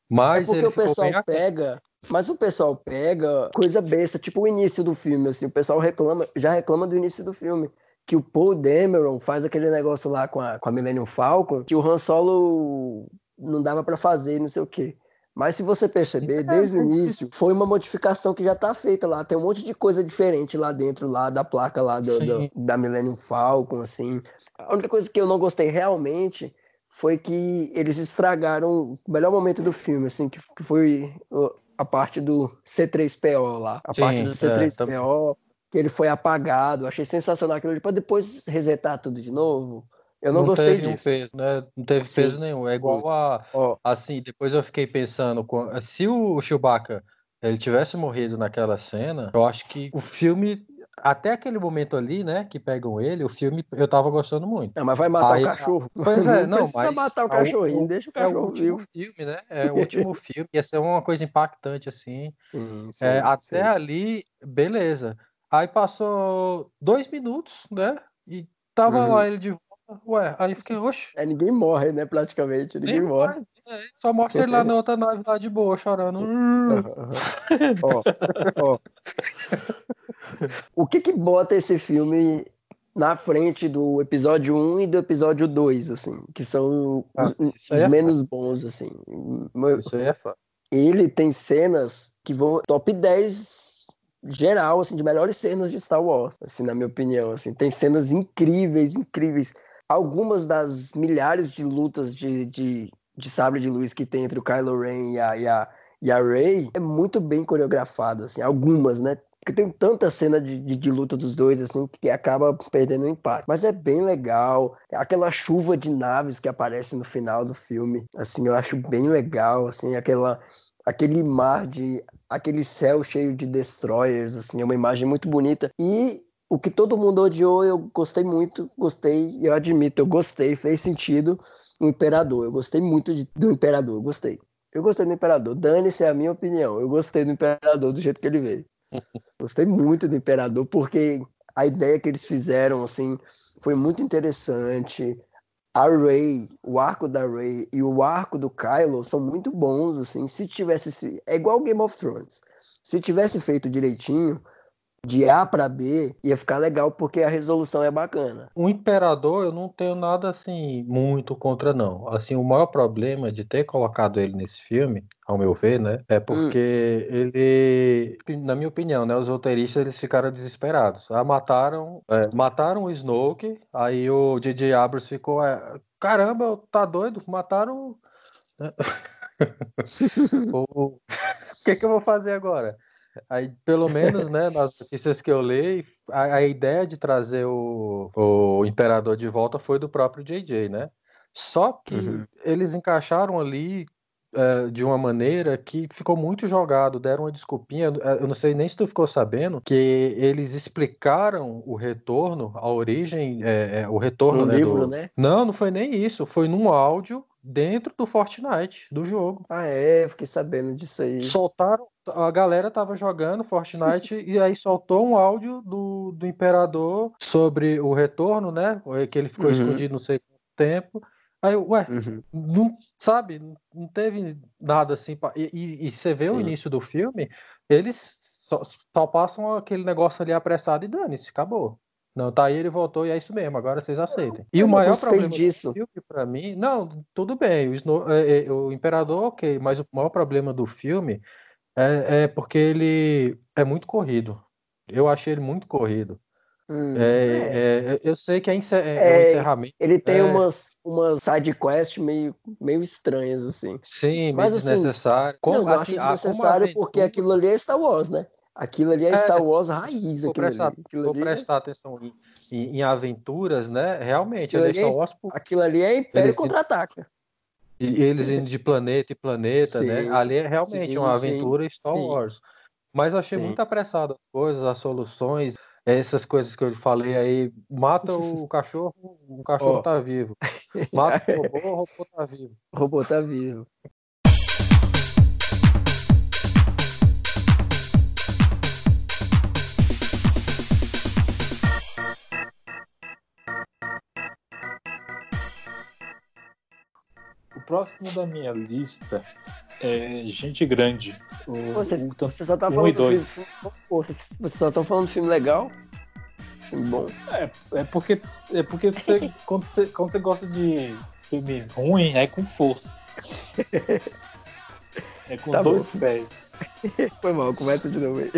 Mas é porque o pessoal pega, mas o pessoal pega coisa besta, tipo o início do filme, assim, o pessoal reclama, já reclama do início do filme que o Paul Dameron faz aquele negócio lá com a, com a Millennium Falcon, que o Han Solo não dava para fazer, não sei o quê. Mas se você perceber, é, desde o início, foi uma modificação que já está feita lá. Tem um monte de coisa diferente lá dentro, lá da placa lá do, do, da Millennium Falcon, assim. A única coisa que eu não gostei realmente foi que eles estragaram o melhor momento do filme, assim, que, que foi a parte do C3PO lá. A Sim, parte do C3PO, é, tá... que ele foi apagado. Achei sensacional aquilo ali, para depois resetar tudo de novo. Eu não, não gostei teve disso. Um peso, né? Não teve sim, peso nenhum. É igual sim. a. Oh. Assim, depois eu fiquei pensando, se o Chewbacca ele tivesse morrido naquela cena, eu acho que o filme. Até aquele momento ali, né, que pegam ele, o filme eu tava gostando muito. É, mas vai matar Aí, o cachorro. Pois é, não, não mas. matar o cachorrinho, o, deixa o cachorro. É o último vivo. filme, né? É o último filme. Ia ser uma coisa impactante, assim. Sim, sim, é, até ali, beleza. Aí passou dois minutos, né? E tava uhum. lá ele de Ué, aí fiquei, oxe. É, ninguém morre, né? Praticamente, ninguém morre. É, só mostra ele lá na outra nave lá de boa, chorando. ó, ó. O que que bota esse filme na frente do episódio 1 e do episódio 2, assim, que são ah, os, os é menos fã. bons, assim. Isso aí é fã. Ele tem cenas que vão top 10 geral, assim, de melhores cenas de Star Wars, assim, na minha opinião, assim. Tem cenas incríveis, incríveis algumas das milhares de lutas de, de, de sabre de luz que tem entre o Kylo Ren e a, e a, e a Rey é muito bem coreografado, assim, algumas, né? Porque tem tanta cena de, de, de, luta dos dois, assim, que acaba perdendo o impacto. Mas é bem legal. Aquela chuva de naves que aparece no final do filme, assim, eu acho bem legal, assim, aquela, aquele mar de... aquele céu cheio de destroyers, assim, é uma imagem muito bonita. E o que todo mundo odiou, eu gostei muito, gostei, eu admito, eu gostei, fez sentido o Imperador. Eu gostei muito de, do Imperador, gostei. Eu gostei do Imperador. Dane-se é a minha opinião. Eu gostei do Imperador do jeito que ele veio. gostei muito do Imperador, porque a ideia que eles fizeram, assim, foi muito interessante. A Rey, o arco da Rey e o arco do Kylo são muito bons, assim. Se tivesse... É igual Game of Thrones. Se tivesse feito direitinho de A para B, ia ficar legal porque a resolução é bacana. O Imperador, eu não tenho nada assim muito contra não. Assim, o maior problema de ter colocado ele nesse filme, ao meu ver, né, é porque hum. ele, na minha opinião, né, os roteiristas eles ficaram desesperados. Ah, mataram, é, mataram o Snoke, aí o DJ Abrams ficou, é, caramba, tá doido, mataram né? o que, que eu vou fazer agora? Aí, pelo menos, né, nas notícias que eu leio, a, a, ideia de trazer o, o Imperador de volta foi do próprio JJ, né? Só que uhum. eles encaixaram ali é, de uma maneira que ficou muito jogado, deram uma desculpinha. Eu não sei nem se tu ficou sabendo que eles explicaram o retorno, a origem, é, é, o retorno. No né, livro, do... né? Não, não foi nem isso. Foi num áudio dentro do Fortnite, do jogo. Ah, é, fiquei sabendo disso aí. Soltaram, a galera tava jogando Fortnite e aí soltou um áudio do, do Imperador sobre o retorno, né? Que ele ficou uhum. escondido não sei quanto tempo. Aí, ué, uhum. não, sabe, não teve nada assim. Pra... E, e, e, você vê Sim. o início do filme, eles só, só passam aquele negócio ali apressado e dane-se, acabou. Não, tá aí, ele voltou e é isso mesmo, agora vocês aceitem. E o maior problema disso. do filme, pra mim, não, tudo bem, o, Snow, é, é, o Imperador, ok, mas o maior problema do filme é, é porque ele é muito corrido. Eu achei ele muito corrido. Hum, é, é. é eu sei que é, encer é, é encerramento. Ele tem umas, umas side quests meio, meio estranhas, assim. Sim, mas assim, desnecessário. Como, não, eu assim, acho desnecessário porque aquilo ali é Star Wars, né? Aquilo ali é, é Star Wars raiz. Vou prestar, aquilo vou ali, prestar atenção em, em, em, aventuras, né? Realmente, aquilo, ali, Star Wars, aquilo ali é Império contra-ataca. E eles indo de planeta em planeta, né? sim, né? Ali é realmente sim, uma aventura sim, Star Wars. Mas eu achei muito apressado as coisas, as soluções, essas coisas que eu falei aí. Mata o cachorro, o cachorro oh. tá vivo. Mata o robô, o robô tá vivo. O robô tá vivo. Próximo da minha lista é Gente Grande. O, você, o, você só tá falando do filme. Você só tá falando do filme legal? Filme bom. É, é porque, é porque você, quando, você, quando você gosta de filme ruim, é com força. É com tá dois bom. pés. Foi mal, começa de novo aí.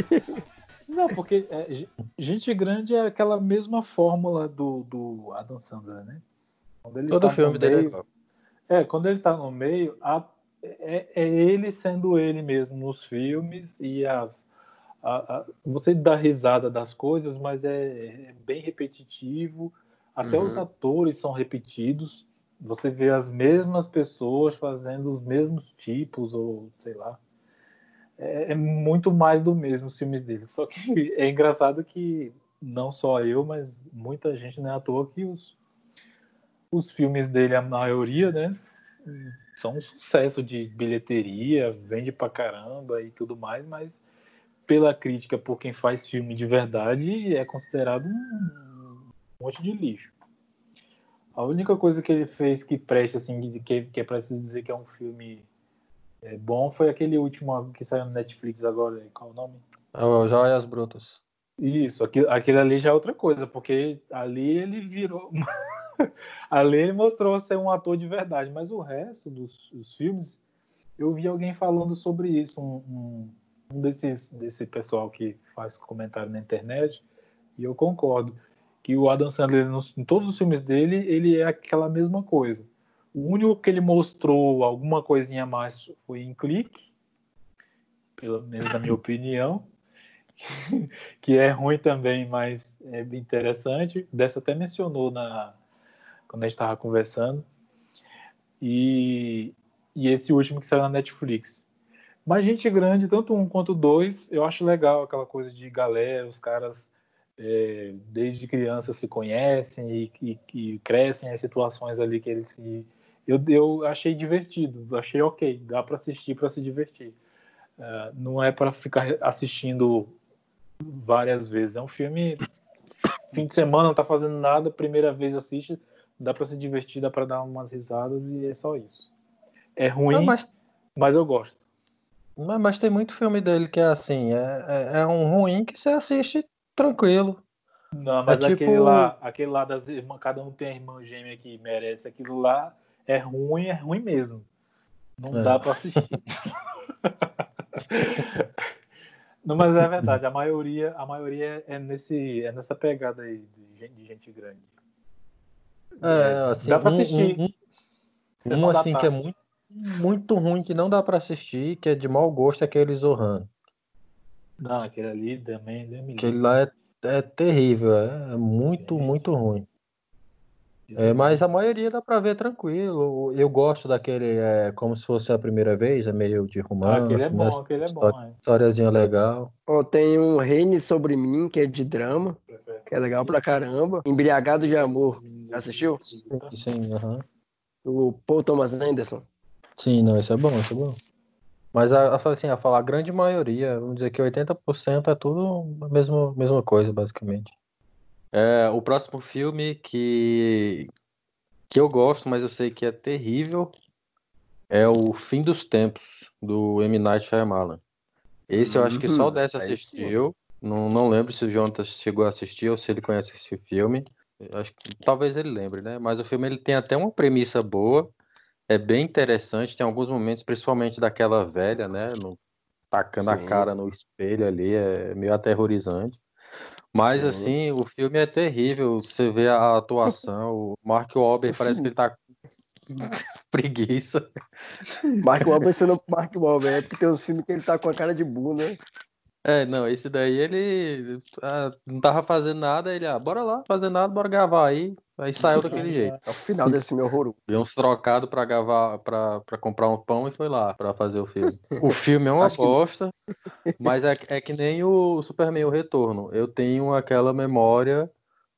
Não, porque é, Gente Grande é aquela mesma fórmula do, do Adam Sandler, né? Todo tá filme dele é igual. É, quando ele está no meio, a, é, é, ele sendo ele mesmo nos filmes e as, a, a, você dá risada das coisas, mas é, é bem repetitivo. Até uhum. os atores são repetidos. Você vê as mesmas pessoas fazendo os mesmos tipos, ou sei lá. É, é muito mais do mesmo os filmes dele. Só que é engraçado que não só eu, mas muita gente não é à toa que os os filmes dele, a maioria, né, são um sucesso de bilheteria, vende pra caramba e tudo mais, mas pela crítica por quem faz filme de verdade é considerado um monte de lixo. A única coisa que ele fez que presta, assim, que, que é pra se dizer que é um filme é, bom foi aquele último que saiu no Netflix agora, qual é o nome? É o Joias Brutas. Isso, aquele, aquele ali já é outra coisa, porque ali ele virou Ali ele mostrou ser um ator de verdade, mas o resto dos, dos filmes, eu vi alguém falando sobre isso, um, um, um desses desse pessoal que faz comentário na internet, e eu concordo que o Adam Sandler, nos, em todos os filmes dele, ele é aquela mesma coisa. O único que ele mostrou alguma coisinha a mais foi em Clique, pelo menos na minha opinião, que é ruim também, mas é interessante. Dessa até mencionou na, quando a gente estava conversando. E, e esse último que saiu na Netflix. Mas Gente Grande, tanto um quanto dois, eu acho legal aquela coisa de galera, os caras é, desde criança se conhecem e, e, e, crescem as situações ali que eles se. Eu, eu achei divertido, achei ok, dá para assistir para se divertir. Uh, não é para ficar assistindo várias vezes. É um filme, fim de semana, não tá fazendo nada, primeira vez assiste, dá para se divertir, dá para dar umas risadas e é só isso. É ruim, Não, mas... mas eu gosto. Mas, mas, tem muito filme dele que é assim, é, é, é, um ruim que você assiste tranquilo. Não, mas é aquele, tipo... lá, aquele lá das irmãs, cada um tem a irmã gêmea que merece aquilo lá, é ruim, é ruim mesmo. Não é. dá para assistir. Não, mas é verdade, a maioria, a maioria é, nesse, é nessa pegada aí de gente, de gente grande. É, é, assim, dá pra assistir. Um, um, um assim que é muito, muito ruim, que não dá pra assistir, que é de mau gosto, é aquele Zohan. Não, aquele ali também. Aquele lá é, é terrível, é, é muito, é muito ruim. É, mas a maioria dá pra ver tranquilo. Eu gosto daquele, é, como se fosse a primeira vez, é meio de romance. Ah, aquele é bom, né? aquele é bom. É. Históriazinha legal. Oh, tem um Reine Sobre Mim, que é de drama, que é legal pra caramba. Embriagado de Amor, assistiu? Sim, aham. O Paul Thomas Anderson. Sim, não, esse é bom, esse é bom. Mas a, assim, a falar a grande maioria, vamos dizer que 80% é tudo a mesma, mesma coisa, basicamente. É, o próximo filme que, que eu gosto, mas eu sei que é terrível, é o Fim dos Tempos, do M. Night Shyamalan. Esse eu acho que só o Dessa assistiu. Não, não lembro se o Jonathan chegou a assistir ou se ele conhece esse filme. Acho que talvez ele lembre, né? Mas o filme ele tem até uma premissa boa. É bem interessante. Tem alguns momentos, principalmente daquela velha, né? No, tacando Sim. a cara no espelho ali. É meio aterrorizante. Mas Sim. assim, o filme é terrível. Você vê a atuação, o Mark Wahlberg parece que ele tá preguiça. Mark Wahlberg sendo Mark Wahlberg, é porque tem uns filmes que ele tá com a cara de bunda. É, não, esse daí ele ah, não tava fazendo nada, ele, ah, bora lá, fazer nada, bora gravar aí. Aí saiu daquele jeito. É o final desse filme horroroso. Deu uns trocados pra gravar, pra, pra comprar um pão e foi lá pra fazer o filme. O filme é uma bosta, que... mas é, é que nem o Superman O Retorno. Eu tenho aquela memória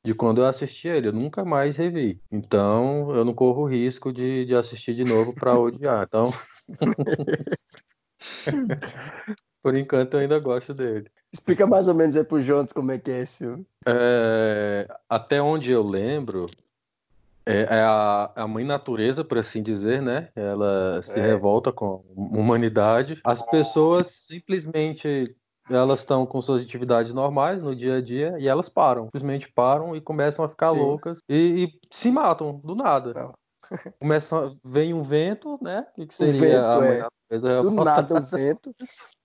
de quando eu assisti ele, eu nunca mais revi. Então, eu não corro o risco de, de assistir de novo pra odiar. Então. Por enquanto eu ainda gosto dele. Explica mais ou menos aí pro Jonas como é que é esse filme. É, até onde eu lembro, é, é a, a, mãe natureza, por assim dizer, né? Ela se é. revolta com a humanidade. As pessoas simplesmente elas estão com suas atividades normais no dia a dia e elas param, simplesmente param e começam a ficar Sim. loucas e, e, se matam do nada. Não. Começa, vem um vento, né? O que seria o vento, a mãe é. natureza? Do nada o vento.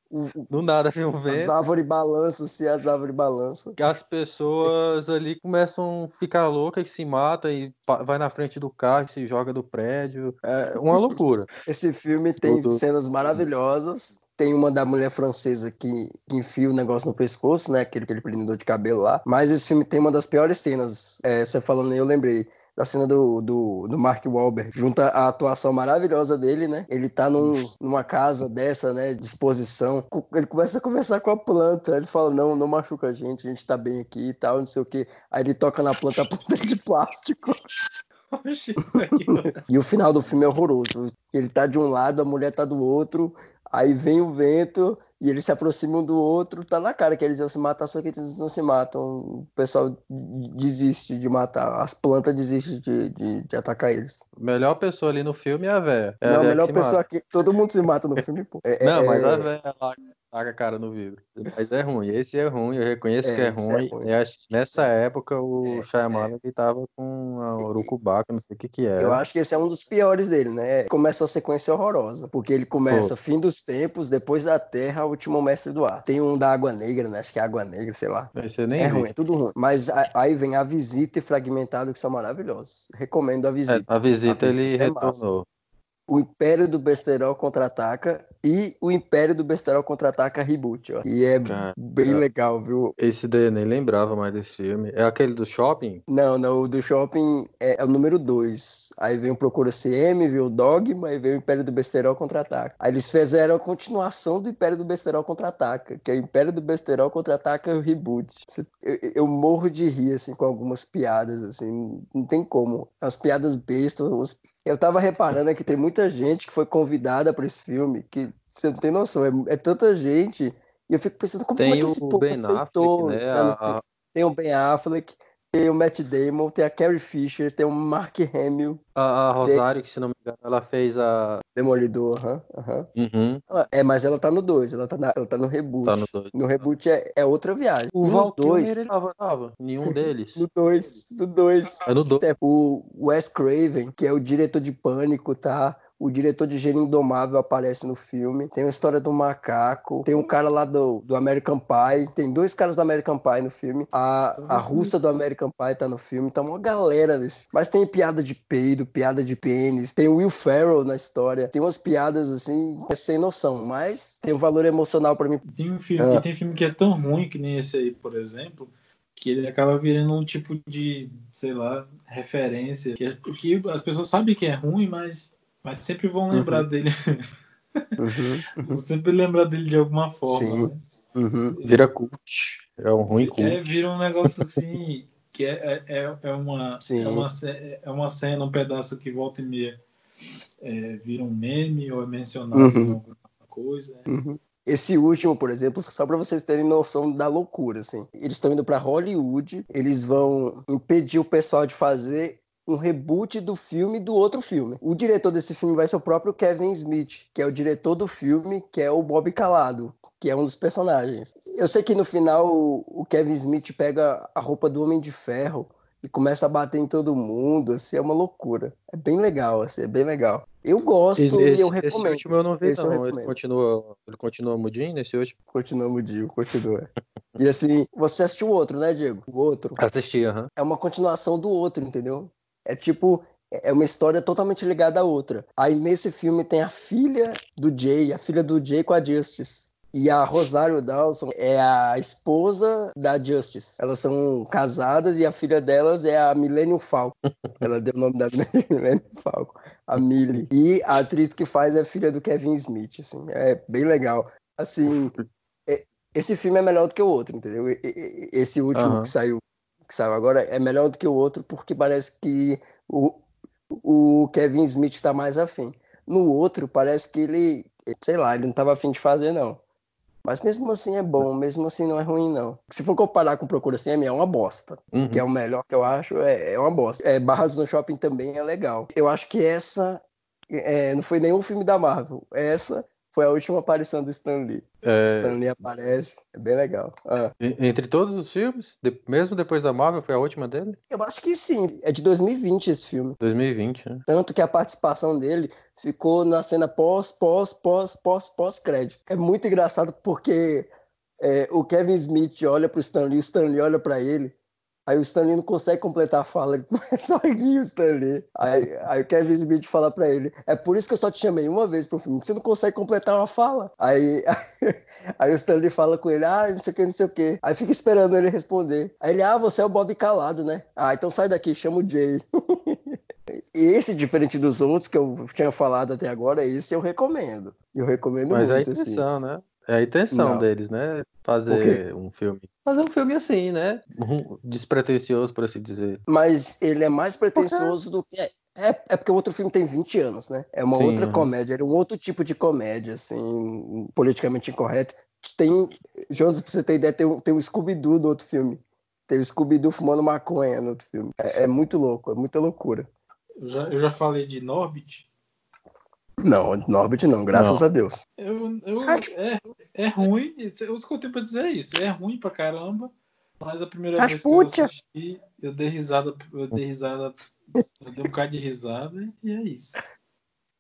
Do nada vem um vento. As árvores balançam, se as árvores balançam. As pessoas ali começam a ficar loucas, se matam e vai na frente do carro e se joga do prédio. É uma loucura. Esse filme tem Tudo. cenas maravilhosas. Tem uma da mulher francesa que, que enfia o negócio no pescoço, né? Aquele, aquele prendedor de cabelo lá. Mas esse filme tem uma das piores cenas. É, você falando aí, eu lembrei da cena do, do, do Mark Wahlberg, junta a atuação maravilhosa dele, né? Ele tá num, numa casa dessa, né, de exposição, ele começa a conversar com a planta, ele fala, não, não machuca a gente, a gente tá bem aqui e tal, não sei o que. Aí ele toca na planta, a planta é de plástico. e o final do filme é horroroso. Ele tá de um lado, a mulher tá do outro, Aí vem o vento e eles se aproximam um do outro, tá na cara que eles iam se matar, só que eles não se matam. O pessoal desiste de matar, as plantas desistem de, de, de atacar eles. Melhor pessoa ali no filme é a véia. É não, a, melhor pessoa aqui. Todo mundo se mata no filme, pô. É, não, é, mas a véia lá taca a cara no vidro. Mas é ruim, esse é ruim, eu reconheço é, que é, é ruim. É ruim. nessa época o é, Shyamalan é. tava com a Urucubaca, não sei o que que é. Eu acho que esse é um dos piores dele, né? Começa uma sequência horrorosa, porque ele começa Pô. fim dos tempos, depois da Terra, último mestre do ar. Tem um da Água Negra, né? Acho que é Água Negra, sei lá. é vi. ruim, é tudo ruim. Mas aí vem a visita e fragmentado, que são maravilhosos. Recomendo a visita. a visita, a visita ele retornou. Massa o Império do Besterol contra-ataca e o Império do Besterol contra-ataca reboot, ó. E é Cara, bem legal, viu? Esse daí eu nem lembrava mais desse filme. É aquele do shopping? Não, não, o do shopping é, é o número 2. Aí vem o Procura CM, vem o Dogma e vem o Império do Besterol contra-ataca. Aí eles fizeram a continuação do Império do Besterol contra-ataca, que é o Império do Besterol contra-ataca o reboot. Eu, eu, morro de rir, assim, com algumas piadas, assim, não tem como. As piadas bestas, eu tava reparando que tem muita gente que foi convidada para esse filme, que você não tem noção, é, é tanta gente. E eu fico pensando como, tem é que esse povo ben aceitou. Affleck, né? Tem o Ben Affleck, tem o Matt Damon, tem a Carrie Fisher, tem o Mark Hamill. A, a Rosário, tem... que se não me engano, ela fez a. Demolidor, aham. Uhum, uhum. É, mas ela tá no 2, ela, tá ela tá no reboot. Tá no 2. No reboot é, é outra viagem. O no 2. Ele tava, tava, nenhum deles. no 2, no 2. É no 2. É, o Wes Craven, que é o diretor de Pânico, tá? O diretor de Gênio Indomável aparece no filme. Tem a história do macaco. Tem um cara lá do, do American Pie. Tem dois caras do American Pie no filme. A, a russa do American Pie tá no filme. Tá uma galera desse Mas tem piada de peido, piada de pênis. Tem o Will Ferrell na história. Tem umas piadas assim, é sem noção. Mas tem um valor emocional para mim. Tem um filme, ah. tem filme que é tão ruim que nem esse aí, por exemplo que ele acaba virando um tipo de, sei lá, referência. Que, que as pessoas sabem que é ruim, mas, mas sempre vão lembrar uhum. dele. Uhum, uhum. sempre lembrar dele de alguma forma. Sim. Né? Uhum. Vira cult. É um ruim cult. É, vira um negócio assim, que é, é, é, é uma, é, uma, é uma cena, um pedaço que volta e meia é, vira um meme ou é mencionado uhum. alguma coisa. Uhum. Esse último, por exemplo, só para vocês terem noção da loucura, assim. Eles estão indo para Hollywood, eles vão impedir o pessoal de fazer um reboot do filme do outro filme. O diretor desse filme vai ser o próprio Kevin Smith, que é o diretor do filme, que é o Bob Calado, que é um dos personagens. Eu sei que no final o Kevin Smith pega a roupa do Homem de Ferro e começa a bater em todo mundo, assim, é uma loucura. É bem legal, assim, é bem legal. Eu gosto esse, e eu recomendo. Esse último eu não vi, esse não. Ele continua, ele continua mudinho nesse último? Continua mudinho, continua. e assim, você assistiu o outro, né, Diego? O outro. Assisti, aham. Uhum. É uma continuação do outro, entendeu? É tipo, é uma história totalmente ligada à outra. Aí nesse filme tem a filha do Jay, a filha do Jay com a Justice. E a Rosário Dawson é a esposa da Justice. Elas são casadas e a filha delas é a Millennium Falco. Ela deu o nome da Millennium Falco, a Millie. E a atriz que faz é filha do Kevin Smith, assim. É bem legal. Assim, é, esse filme é melhor do que o outro, entendeu? Esse último uhum. que saiu que saiu agora é melhor do que o outro porque parece que o, o Kevin Smith está mais afim. No outro, parece que ele, sei lá, ele não estava afim de fazer, não. Mas mesmo assim é bom, mesmo assim não é ruim, não. Se for comparar com Procura CM, é uma bosta. Uhum. Que é o melhor que eu acho, é, é uma bosta. É, Barras no Shopping também é legal. Eu acho que essa é, não foi nenhum filme da Marvel. Essa foi a última aparição do Stan Lee. É... Stan Lee aparece, é bem legal. Ah. Entre todos os filmes, mesmo depois da Marvel, foi a última dele? Eu acho que sim. É de 2020 esse filme. 2020, né? Tanto que a participação dele ficou na cena pós, pós, pós, pós, pós-crédito. É muito engraçado porque é, o Kevin Smith olha pro Stan Lee, o Stan Lee olha para ele Aí o Stanley não consegue completar a fala, ele começa a rir o Stanley. Aí, aí o Kevin Smith fala pra ele: É por isso que eu só te chamei uma vez pro filme, você não consegue completar uma fala. Aí, aí, aí o Stanley fala com ele: Ah, não sei o que, não sei o que. Aí fica esperando ele responder. Aí ele: Ah, você é o Bob Calado, né? Ah, então sai daqui, chama o Jay. E esse, diferente dos outros que eu tinha falado até agora, esse eu recomendo. Eu recomendo Mas muito. Mas é a intenção, assim. né? É a intenção não. deles, né? Fazer um filme. Fazer um filme assim, né? Despretensioso, por assim dizer. Mas ele é mais pretensioso do que. É, é porque o outro filme tem 20 anos, né? É uma Sim, outra uhum. comédia, é um outro tipo de comédia, assim, politicamente incorreto. Tem. Jonas, pra você ter ideia, tem um, tem um Scooby-Doo no outro filme. Tem o Scooby-Doo fumando maconha no outro filme. É, é muito louco, é muita loucura. Eu já, eu já falei de Norbit. Não, Norbit não, graças não. a Deus. Eu, eu, é, é ruim, eu escutei pra dizer isso, é ruim pra caramba, mas a primeira Rasputia. vez que eu assisti, eu dei risada, eu dei risada, eu dei um bocado de risada e é isso.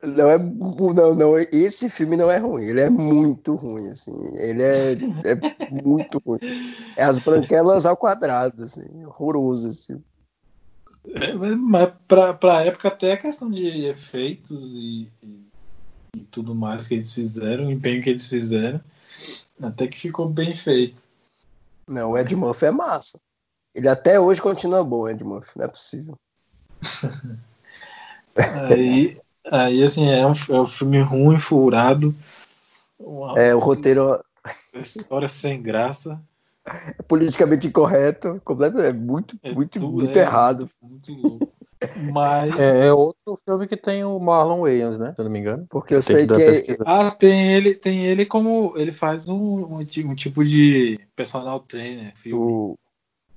Não é, não, não, esse filme não é ruim, ele é muito ruim, assim, ele é, é muito ruim. É as branquelas ao quadrado, assim, horroroso esse filme. É, mas pra, pra época até a questão de efeitos e, e e tudo mais que eles fizeram, o empenho que eles fizeram, até que ficou bem feito. Não, o Ed Murphy é massa. Ele até hoje continua bom, Ed Murphy, não é possível. aí, aí, assim, é um, é um filme ruim, furado. É, o roteiro. História sem graça. É politicamente incorreto, completamente, é muito, é muito, tudo, muito é, errado. Muito louco. Mas... É, é, outro filme que tem o Marlon Wayans, né? Se eu não me engano. Porque eu sei que. que... Ah, tem ele, tem ele como. Ele faz um, um, um tipo de personal trainer. Filme. O,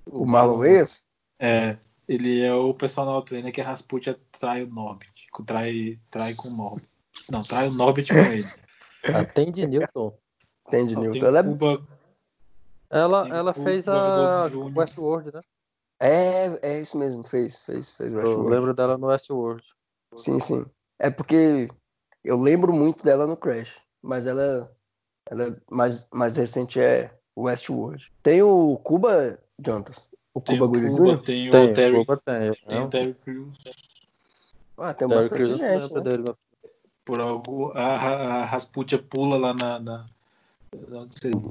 o, o Marlon Wayans? É. Ele é o personal trainer que a Rasputia trai o Norbit. Trai, trai com o Norbit. Não, trai o Norbit com ele. Atende Newton. Atende Newton. Ela, Cuba, ela, ela fez a Westworld, né? É, é isso mesmo, fez, fez, fez Westworld. Eu lembro dela no Westworld. Sim, sim. É porque eu lembro muito dela no Crash, mas ela, ela mais, mais recente é Westworld. Tem o Cuba Jantas. O Cuba Gooding Jr.? Tem o tem, Terry. Cuba tem, tem o Terry Crews. Ah, tem Terry bastante Crews gente, né? Por algo, a, a Rasputia pula lá na, na,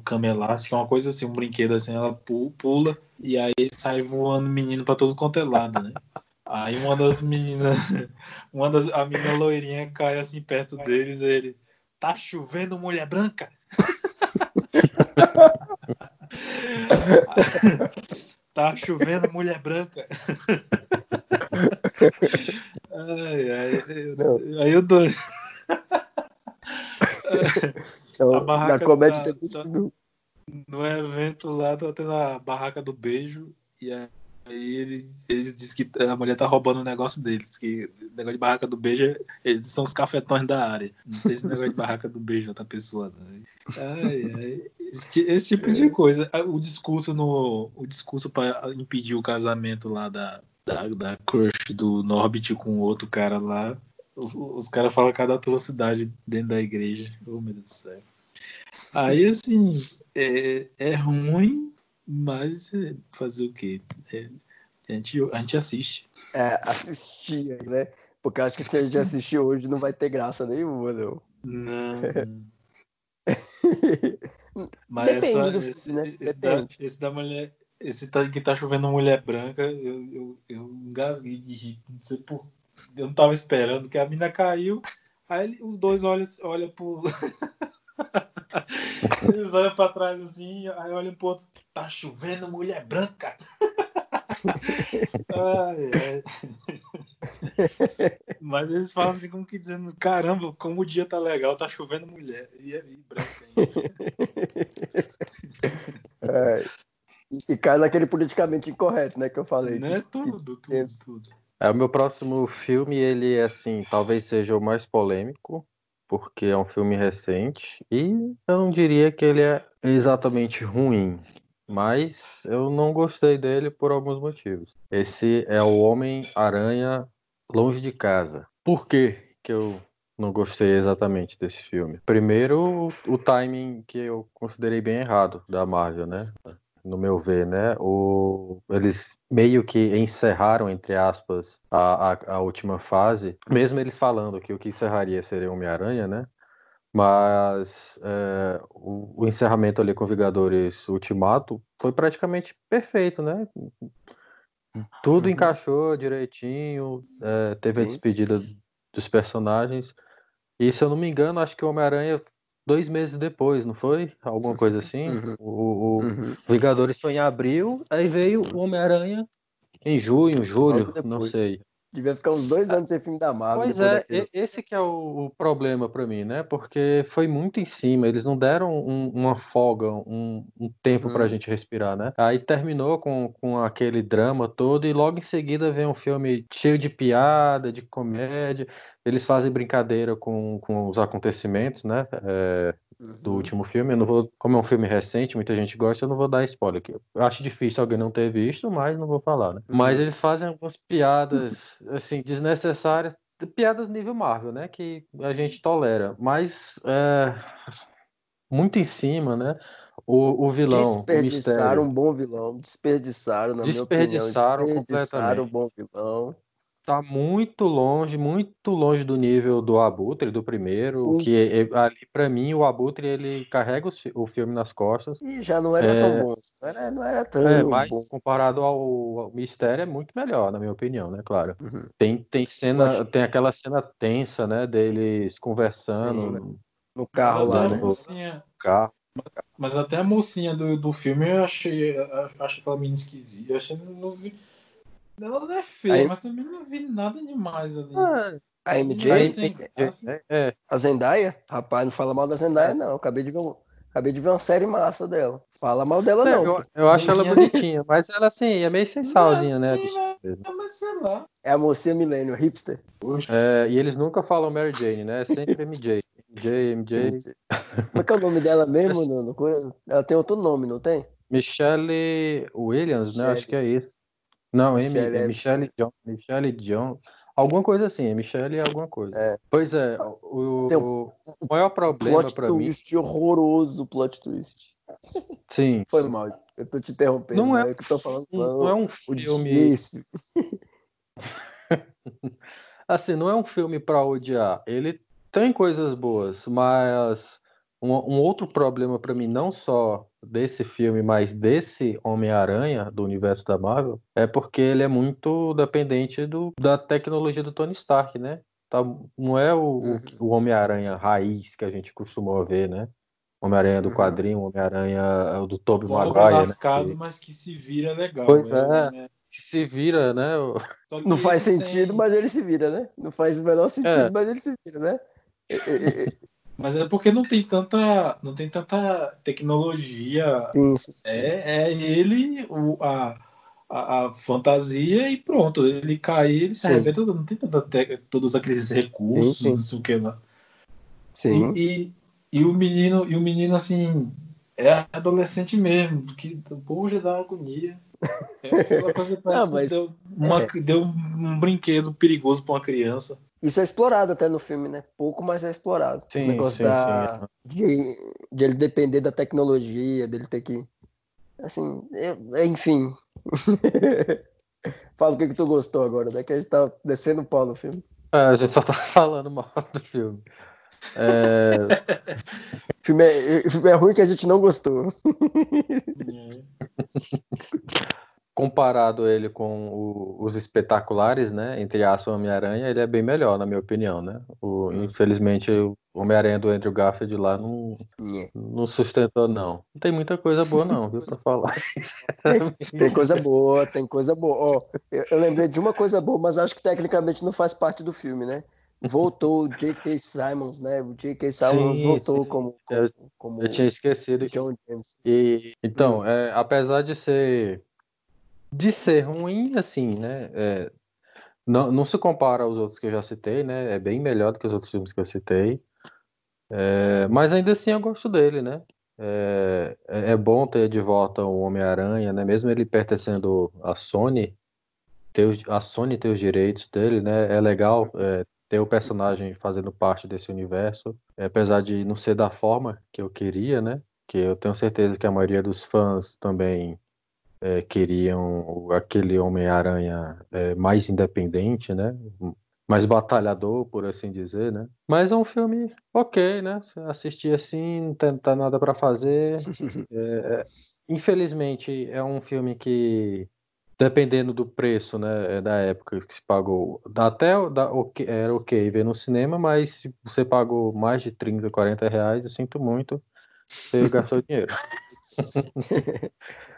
camelástico, é uma coisa assim, um brinquedo assim, ela pula e aí sai voando menino pra todo quanto é lado, né? Aí uma das meninas, uma das, a menina loirinha cai assim perto deles e ele, tá chovendo mulher branca? tá chovendo mulher branca. ai, ai, aí eu dou. Então, a barraca na comédia tá, tá, no evento lá tá tendo a barraca do beijo e aí ele, eles dizem que a mulher tá roubando o negócio deles, que o negócio de barraca do beijo, eles são os cafetões da área. Não tem esse negócio de barraca do beijo outra pessoa. Né? Ai, ai. Esse, esse, tipo de coisa. O discurso no o discurso para impedir o casamento lá da, da, da crush do Norbit com outro cara lá os, os caras falam cada atrocidade dentro da igreja. Oh, meu Deus do céu. Aí, assim, é, é ruim, mas é fazer o quê? É, a, gente, a gente assiste. É, assistia, né? Porque acho que se a gente assistir hoje não vai ter graça nenhuma, não. Não. mas Depende essa, do filme, esse, né? Esse Da, esse da mulher. Esse tá, que tá chovendo mulher branca, eu, eu, eu engasguei de rir. Não sei por eu não tava esperando que a mina caiu. Aí os dois olham, olham pro. Eles olham pra trás assim, aí olham pro outro. Tá chovendo mulher branca. ai, ai. Mas eles falam assim como que dizendo, caramba, como o dia tá legal, tá chovendo mulher. E aí, branca é, e cai naquele politicamente incorreto, né, que eu falei. Né? Tudo, tudo, tudo. É, o meu próximo filme, ele assim, talvez seja o mais polêmico, porque é um filme recente, e eu não diria que ele é exatamente ruim, mas eu não gostei dele por alguns motivos. Esse é o Homem-Aranha Longe de Casa. Por que que eu não gostei exatamente desse filme? Primeiro, o timing que eu considerei bem errado da Marvel, né? No meu ver, né? O, eles meio que encerraram, entre aspas, a, a, a última fase, mesmo eles falando que o que encerraria seria Homem-Aranha, né? Mas é, o, o, encerramento ali com Vingadores Ultimato foi praticamente perfeito, né? Tudo uhum. encaixou direitinho, é, teve Sim. a despedida dos personagens. E se eu não me engano, acho que o Homem-Aranha dois meses depois, não foi? Alguma coisa assim. Uhum. O, o uhum. Vingadores foi em abril, aí veio o Homem-Aranha em junho, julho, não sei. Devia ficar uns dois anos sem filme da Marvel. Pois é, daquilo. esse que é o, problema para mim, né? Porque foi muito em cima, eles não deram um, uma folga, um, um tempo uhum. pra gente respirar, né? Aí terminou com, com aquele drama todo e logo em seguida vem um filme cheio de piada, de comédia. Eles fazem brincadeira com, com os acontecimentos, né? É, do uhum. último filme. Eu não vou, como é um filme recente, muita gente gosta, eu não vou dar spoiler aqui. Eu acho difícil alguém não ter visto, mas não vou falar, né? Uhum. Mas eles fazem algumas piadas, assim, desnecessárias, piadas nível Marvel, né? Que a gente tolera, mas é, muito em cima, né? O, o vilão. Desperdiçaram um bom vilão. Desperdiçaram, na desperdiçaram minha opinião. Desperdiçaram completamente. um bom vilão tá muito longe, muito longe do nível do Abutre, do primeiro, que é, é, ali para mim o Abutre ele carrega o, o, filme nas costas. E já não era é, tão bom, não era, não era tão é, mas bom. comparado ao, ao, Mistério é muito melhor, na minha opinião, né, claro. Uhum. Tem, tem cena, acho... tem aquela cena tensa, né, deles conversando Sim, no, no carro lá, né? No carro. Mas até a mocinha do, do filme eu achei, eu achei aquela menina esquisita. Eu achei não vi ela não é feia, Aí... mas também não vi nada demais ali. Ah, a MJ? Assim, assim. É. A Zendaya? Rapaz, não fala mal da Zendaya, não. Acabei de ver, acabei de ver uma série massa dela. Fala mal dela, é, não. Eu, eu acho ela bonitinha, mas ela assim, é meio sem salzinha, né? Mas sei lá. É a mocinha milênio, hipster. É, e eles nunca falam Mary Jane, né? É sempre MJ. MJ, MJ. Como é que é o nome dela mesmo? No, no, ela tem outro nome, não tem? Michelle Williams, Michelle. né? Acho que é isso. Não, Michelle, é Michelle John, Michelle John, alguma coisa assim, é Michelle alguma coisa. É. Pois é, o, o, o maior problema para mim. Plot twist horroroso, plot twist. Sim. Foi sim. mal, eu tô te interrompendo. Não é, é que eu tô falando. Não, não é um filme. assim, não é um filme para odiar. Ele tem coisas boas, mas um, um outro problema para mim, não só desse filme, mas desse Homem-Aranha do universo da Marvel, é porque ele é muito dependente do, da tecnologia do Tony Stark, né? Tá, não é o, uhum. o Homem-Aranha raiz que a gente costumou ver, né? Homem-Aranha do uhum. quadrinho, Homem-Aranha é do Tobey Maguire. lascado, né? mas que se vira legal. Pois né? é. Que se vira, né? Não faz sentido, tem... mas ele se vira, né? Não faz o menor sentido, é. mas ele se vira, né? Mas é porque não tem tanta, não tem tanta tecnologia. Isso. É, é ele, o, a, a, a, fantasia e pronto. Ele cai, ele se arrebenta, não tem tanta te, todos aqueles recursos, sim, sim. não sei o que lá. Sim. E, e, e, o menino, e o menino assim, é adolescente mesmo, que o já dá agonia. É aquela coisa parece não, mas, deu, uma, é. deu um brinquedo perigoso para uma criança. Isso é explorado até no filme, né? Pouco, mas é explorado. Sim, o negócio sim, da, sim. De, de ele depender da tecnologia, dele ter que. Assim, eu, enfim. Fala o que, que tu gostou agora, né? Que a gente tá descendo o pau no filme. É, a gente só tá falando mal do filme. É... o, filme é, o filme é ruim que a gente não gostou. Comparado ele com o, os espetaculares, né, entre aspas, Homem-Aranha, ele é bem melhor, na minha opinião, né? O, hum. infelizmente, o Homem-Aranha do Andrew Garfield lá não, yeah. não sustentou, não. Não tem muita coisa boa, não, viu, pra falar. tem, tem, coisa boa, tem coisa boa. Ó, eu, eu, lembrei de uma coisa boa, mas acho que tecnicamente não faz parte do filme, né? Voltou o J.K. Simons, né? O J.K. Simons sim, voltou sim. Como, como, eu, como, Eu tinha esquecido. John James. E, então, hum. é, apesar de ser de ser ruim, assim, né? É, não, não se compara aos outros que eu já citei, né? É bem melhor do que os outros filmes que eu citei. É, mas ainda assim eu gosto dele, né? É, é, é bom ter de volta o Homem-Aranha, né? Mesmo ele pertencendo à Sony, ter os, a Sony ter os direitos dele, né? É legal é, ter o personagem fazendo parte desse universo, apesar de não ser da forma que eu queria, né? Que eu tenho certeza que a maioria dos fãs também é, queriam aquele Homem-Aranha é, mais independente, né? Mais batalhador, por assim dizer, né? Mas é um filme ok, né? Assistir assim, não tem, tá nada para fazer. É, é, infelizmente, é um filme que, dependendo do preço, né, é da época que se pagou, até da, okay, era ok ver no cinema, mas se você pagou mais de 30, 40 reais, eu sinto muito, você gastou dinheiro.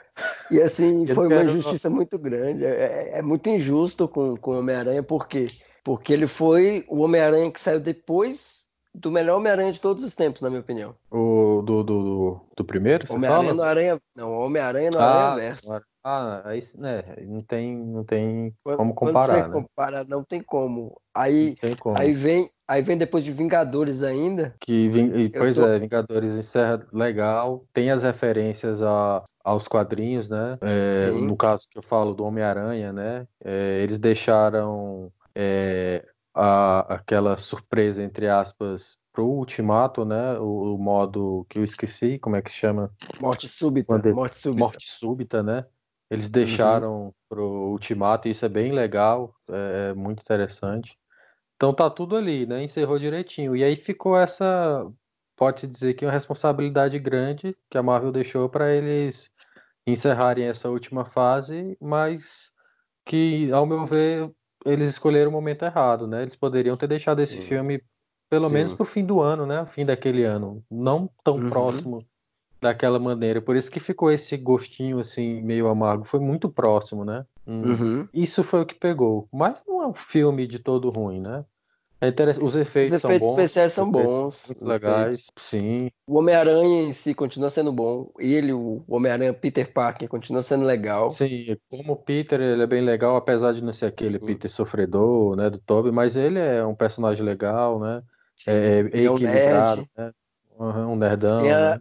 E assim, eu foi uma injustiça muito grande. É, é, é, muito injusto com, com o Homem-Aranha, por quê? Porque ele foi o Homem-Aranha que saiu depois do melhor Homem-Aranha de todos os tempos, na minha opinião. O do, do, do, do primeiro? Homem-Aranha no Aranha. Não, Homem-Aranha no ah, Aranha Verso. Ah, aí né, não tem, não tem como comparar. Quando você né? compara, não tem como. Aí, tem como. aí vem, aí vem depois de Vingadores ainda. Que pois tô... é, Vingadores encerra legal, tem as referências a, aos quadrinhos, né? É, no caso que eu falo do Homem-Aranha, né? É, eles deixaram é, a, aquela surpresa entre aspas pro Ultimato, né? O, o, modo que eu esqueci, como é que chama? Morte súbita. Morte súbita. Morte súbita, né? Eles uhum. deixaram uhum. pro Ultimato, e isso é bem legal, é, é, muito interessante. Então tá tudo ali, né? Encerrou direitinho. E aí ficou essa, pode dizer que uma responsabilidade grande que a Marvel deixou para eles encerrarem essa última fase, mas que, ao meu ver, eles escolheram o momento errado, né? Eles poderiam ter deixado esse Sim. filme pelo Sim. menos pro fim do ano, né? Fim daquele ano, não tão uhum. próximo daquela maneira. Por isso que ficou esse gostinho assim meio amargo. Foi muito próximo, né? Hum. Uhum. Isso foi o que pegou. Mas não é um filme de todo ruim, né? É. Os efeitos, Os efeitos são bons, especiais são bons. Legais, efeitos. sim. O Homem-Aranha em si continua sendo bom. Ele, o Homem-Aranha Peter Parker, continua sendo legal. Sim, como Peter, ele é bem legal, apesar de não ser aquele sim. Peter sofredor, né, do Toby, mas ele é um personagem legal, né? Sim. É, é, é um nerd. né? Um nerdão. Tem a, né?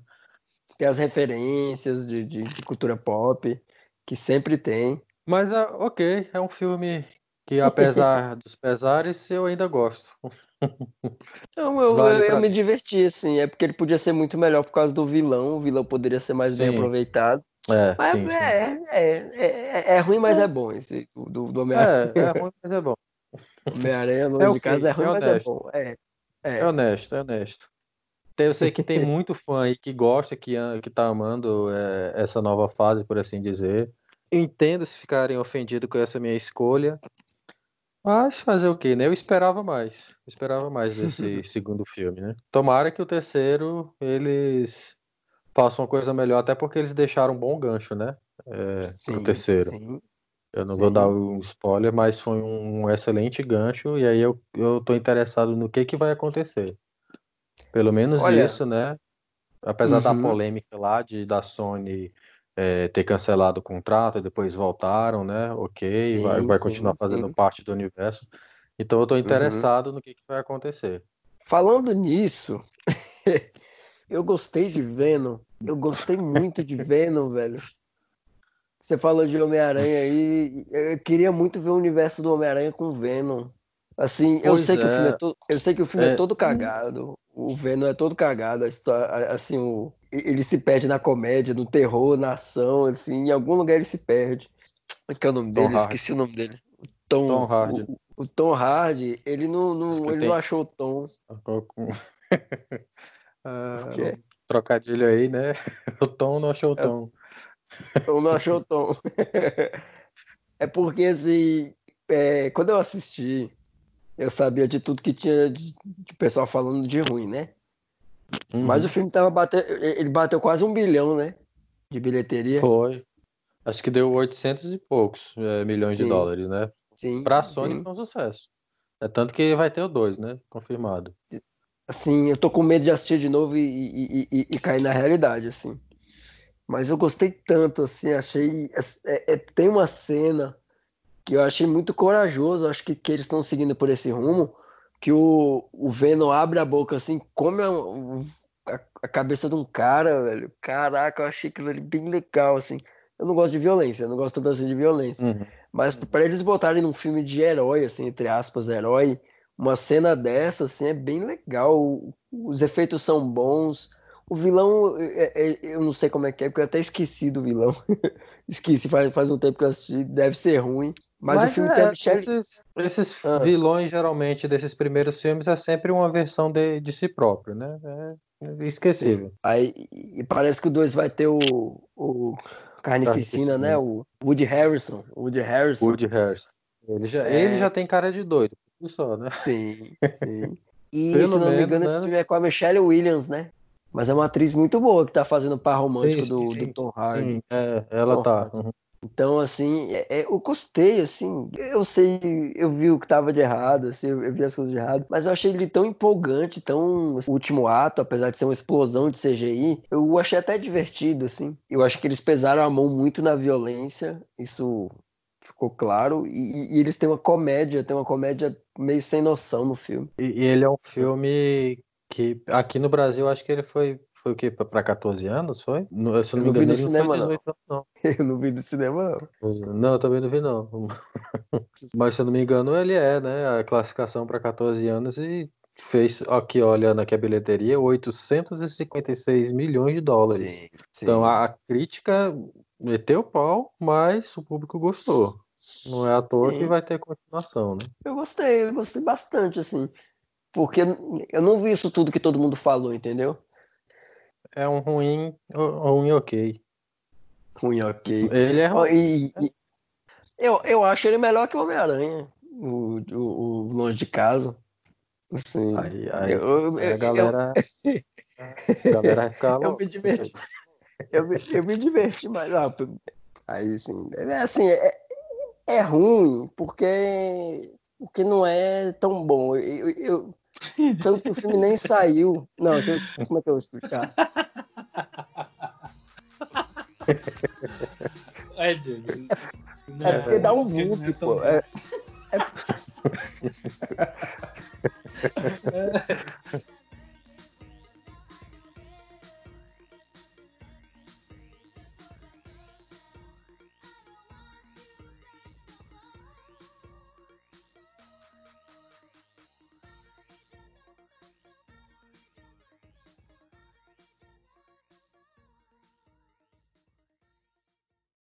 Tem as referências de, de, de, cultura pop, que sempre tem. Mas, uh, ok, é um filme que, apesar dos pesares, eu ainda gosto. Não, eu, vale eu, eu me diverti, assim. É porque ele podia ser muito melhor por causa do vilão. O vilão poderia ser mais sim. bem aproveitado. É, mas sim, é, sim. É, é, é, ruim, mas é, bom esse do, do Homem-Aranha. É, é ruim, mas é bom. Homem-Aranha longe é okay, de casa é ruim, mas é bom. É, é. é honesto, é honesto. Eu sei que tem muito fã aí que gosta, que, que tá amando é, essa nova fase, por assim dizer. Entendo se ficarem ofendidos com essa minha escolha. Mas fazer o quê, né? Eu esperava mais. Eu esperava mais desse segundo filme, né? Tomara que o terceiro eles façam uma coisa melhor, até porque eles deixaram um bom gancho, né? É, sim, pro terceiro. Sim. Eu não Sim. vou dar um spoiler, mas foi um excelente gancho, e aí eu, eu tô interessado no que, que vai acontecer. Pelo menos Olha... isso, né? Apesar uhum. da polêmica lá de da Sony é, ter cancelado o contrato, depois voltaram, né? Ok, sim, vai, vai continuar fazendo parte do universo. Então eu tô uhum. interessado uhum. no que, que vai acontecer. Falando nisso, eu gostei de Venom. Eu gostei muito de Venom, velho. Você falou de Homem-Aranha aí. Eu queria muito ver o universo do Homem-Aranha com Venom. Assim, eu sei, é. que o filme é todo, eu sei que o filme é. é todo cagado. O Venom é todo cagado. Assim, o, ele se perde na comédia, no terror, na ação, assim, em algum lugar ele se perde. Qual que é o nome Tom dele? Hard. Esqueci o nome dele. O Tom, Tom Hardy. O, o, Tom Hardy, ele não, não ele não achou o Tom. ah, trocadilho aí, né? O Tom não achou o é. Tom. Eu não achou tom. é porque, assim, é, quando eu assisti, eu sabia de tudo que tinha de, de pessoal falando de ruim, né? Uhum. Mas o filme tava batendo. Ele bateu quase um bilhão, né? De bilheteria. Foi. Acho que deu 800 e poucos é, milhões sim. de dólares, né? Sim. Pra Sony sim. foi um sucesso. É tanto que vai ter o 2, né? Confirmado. Assim, eu tô com medo de assistir de novo e, e, e, e cair na realidade, assim. Mas eu gostei tanto, assim, achei. É, é, tem uma cena que eu achei muito corajoso, acho que, que eles estão seguindo por esse rumo, que o, o Venom abre a boca assim, come a, a, a, cabeça de um cara, velho. Caraca, eu achei aquilo ali bem legal, assim. Eu não gosto de violência, eu não gosto tanto assim de violência. Uhum. Mas para eles botarem num filme de herói, assim, entre aspas, herói, uma cena dessa, assim, é bem legal. Os efeitos são bons o vilão, é, é, eu não sei como é que é, porque eu até esqueci do vilão. esqueci, faz, faz um tempo que eu assisti, deve ser ruim. Mas, mas o filme é, tem Michelle... Esses, esses ah. vilões, geralmente, desses primeiros filmes, é sempre uma versão de, de si próprio, né? É esquecível. Aí, e parece que o 2 vai ter o, o Carnificina, né? O Woody Harrison. Woody Harrison. Woody Harrison. Ele já, é... ele já tem cara de doido, só, né? Sim, sim. E, Pelo se não menos, me engano, né? esse filme é com a Michelle Williams, né? Mas é uma atriz muito boa que tá fazendo par romântico sim, do, sim, do Tom Hardy. Sim, é, ela Tom tá. Uhum. Então, assim, é, é, eu gostei, assim, eu sei, eu vi o que tava de errado, assim, eu vi as coisas de errado, mas eu achei ele tão empolgante, tão... O último ato, apesar de ser uma explosão de CGI, eu achei até divertido, assim. Eu acho que eles pesaram a mão muito na violência, isso ficou claro, e, e eles têm uma comédia, tem uma comédia meio sem noção no filme. E, e ele é um filme que aqui no Brasil acho que ele foi foi o quê? Para 14 anos, foi? No, se eu não, eu não vi no cinema, não, 18, não. Eu não vi no cinema, não. Não, eu também não vi, não. Mas se eu não me engano, ele é, né? A classificação para 14 anos e fez, aqui olhando aqui a bilheteria, 856 milhões de dólares. Sim, sim. Então a crítica meteu o pau, mas o público gostou. Não é à toa sim. que vai ter continuação, né? Eu gostei, eu gostei bastante, assim. Porque eu não vi isso tudo que todo mundo falou, entendeu? É um ruim, ruim ok. Ruim ok. Ele é ruim. E, e, eu, eu acho ele melhor que o Homem-Aranha, o, o, o, Longe de Casa. Assim, aí, aí, eu, aí a galera. Eu, a galera vai ficar Eu me diverti. Eu me, eu me diverti, mas. Ah, aí, assim, é assim, é, é ruim, porque, porque não é tão bom. Eu, eu, tanto que o filme nem saiu. Não, como é que eu vou explicar? é, Júlio. É, é porque dá um loop, pô. É, é...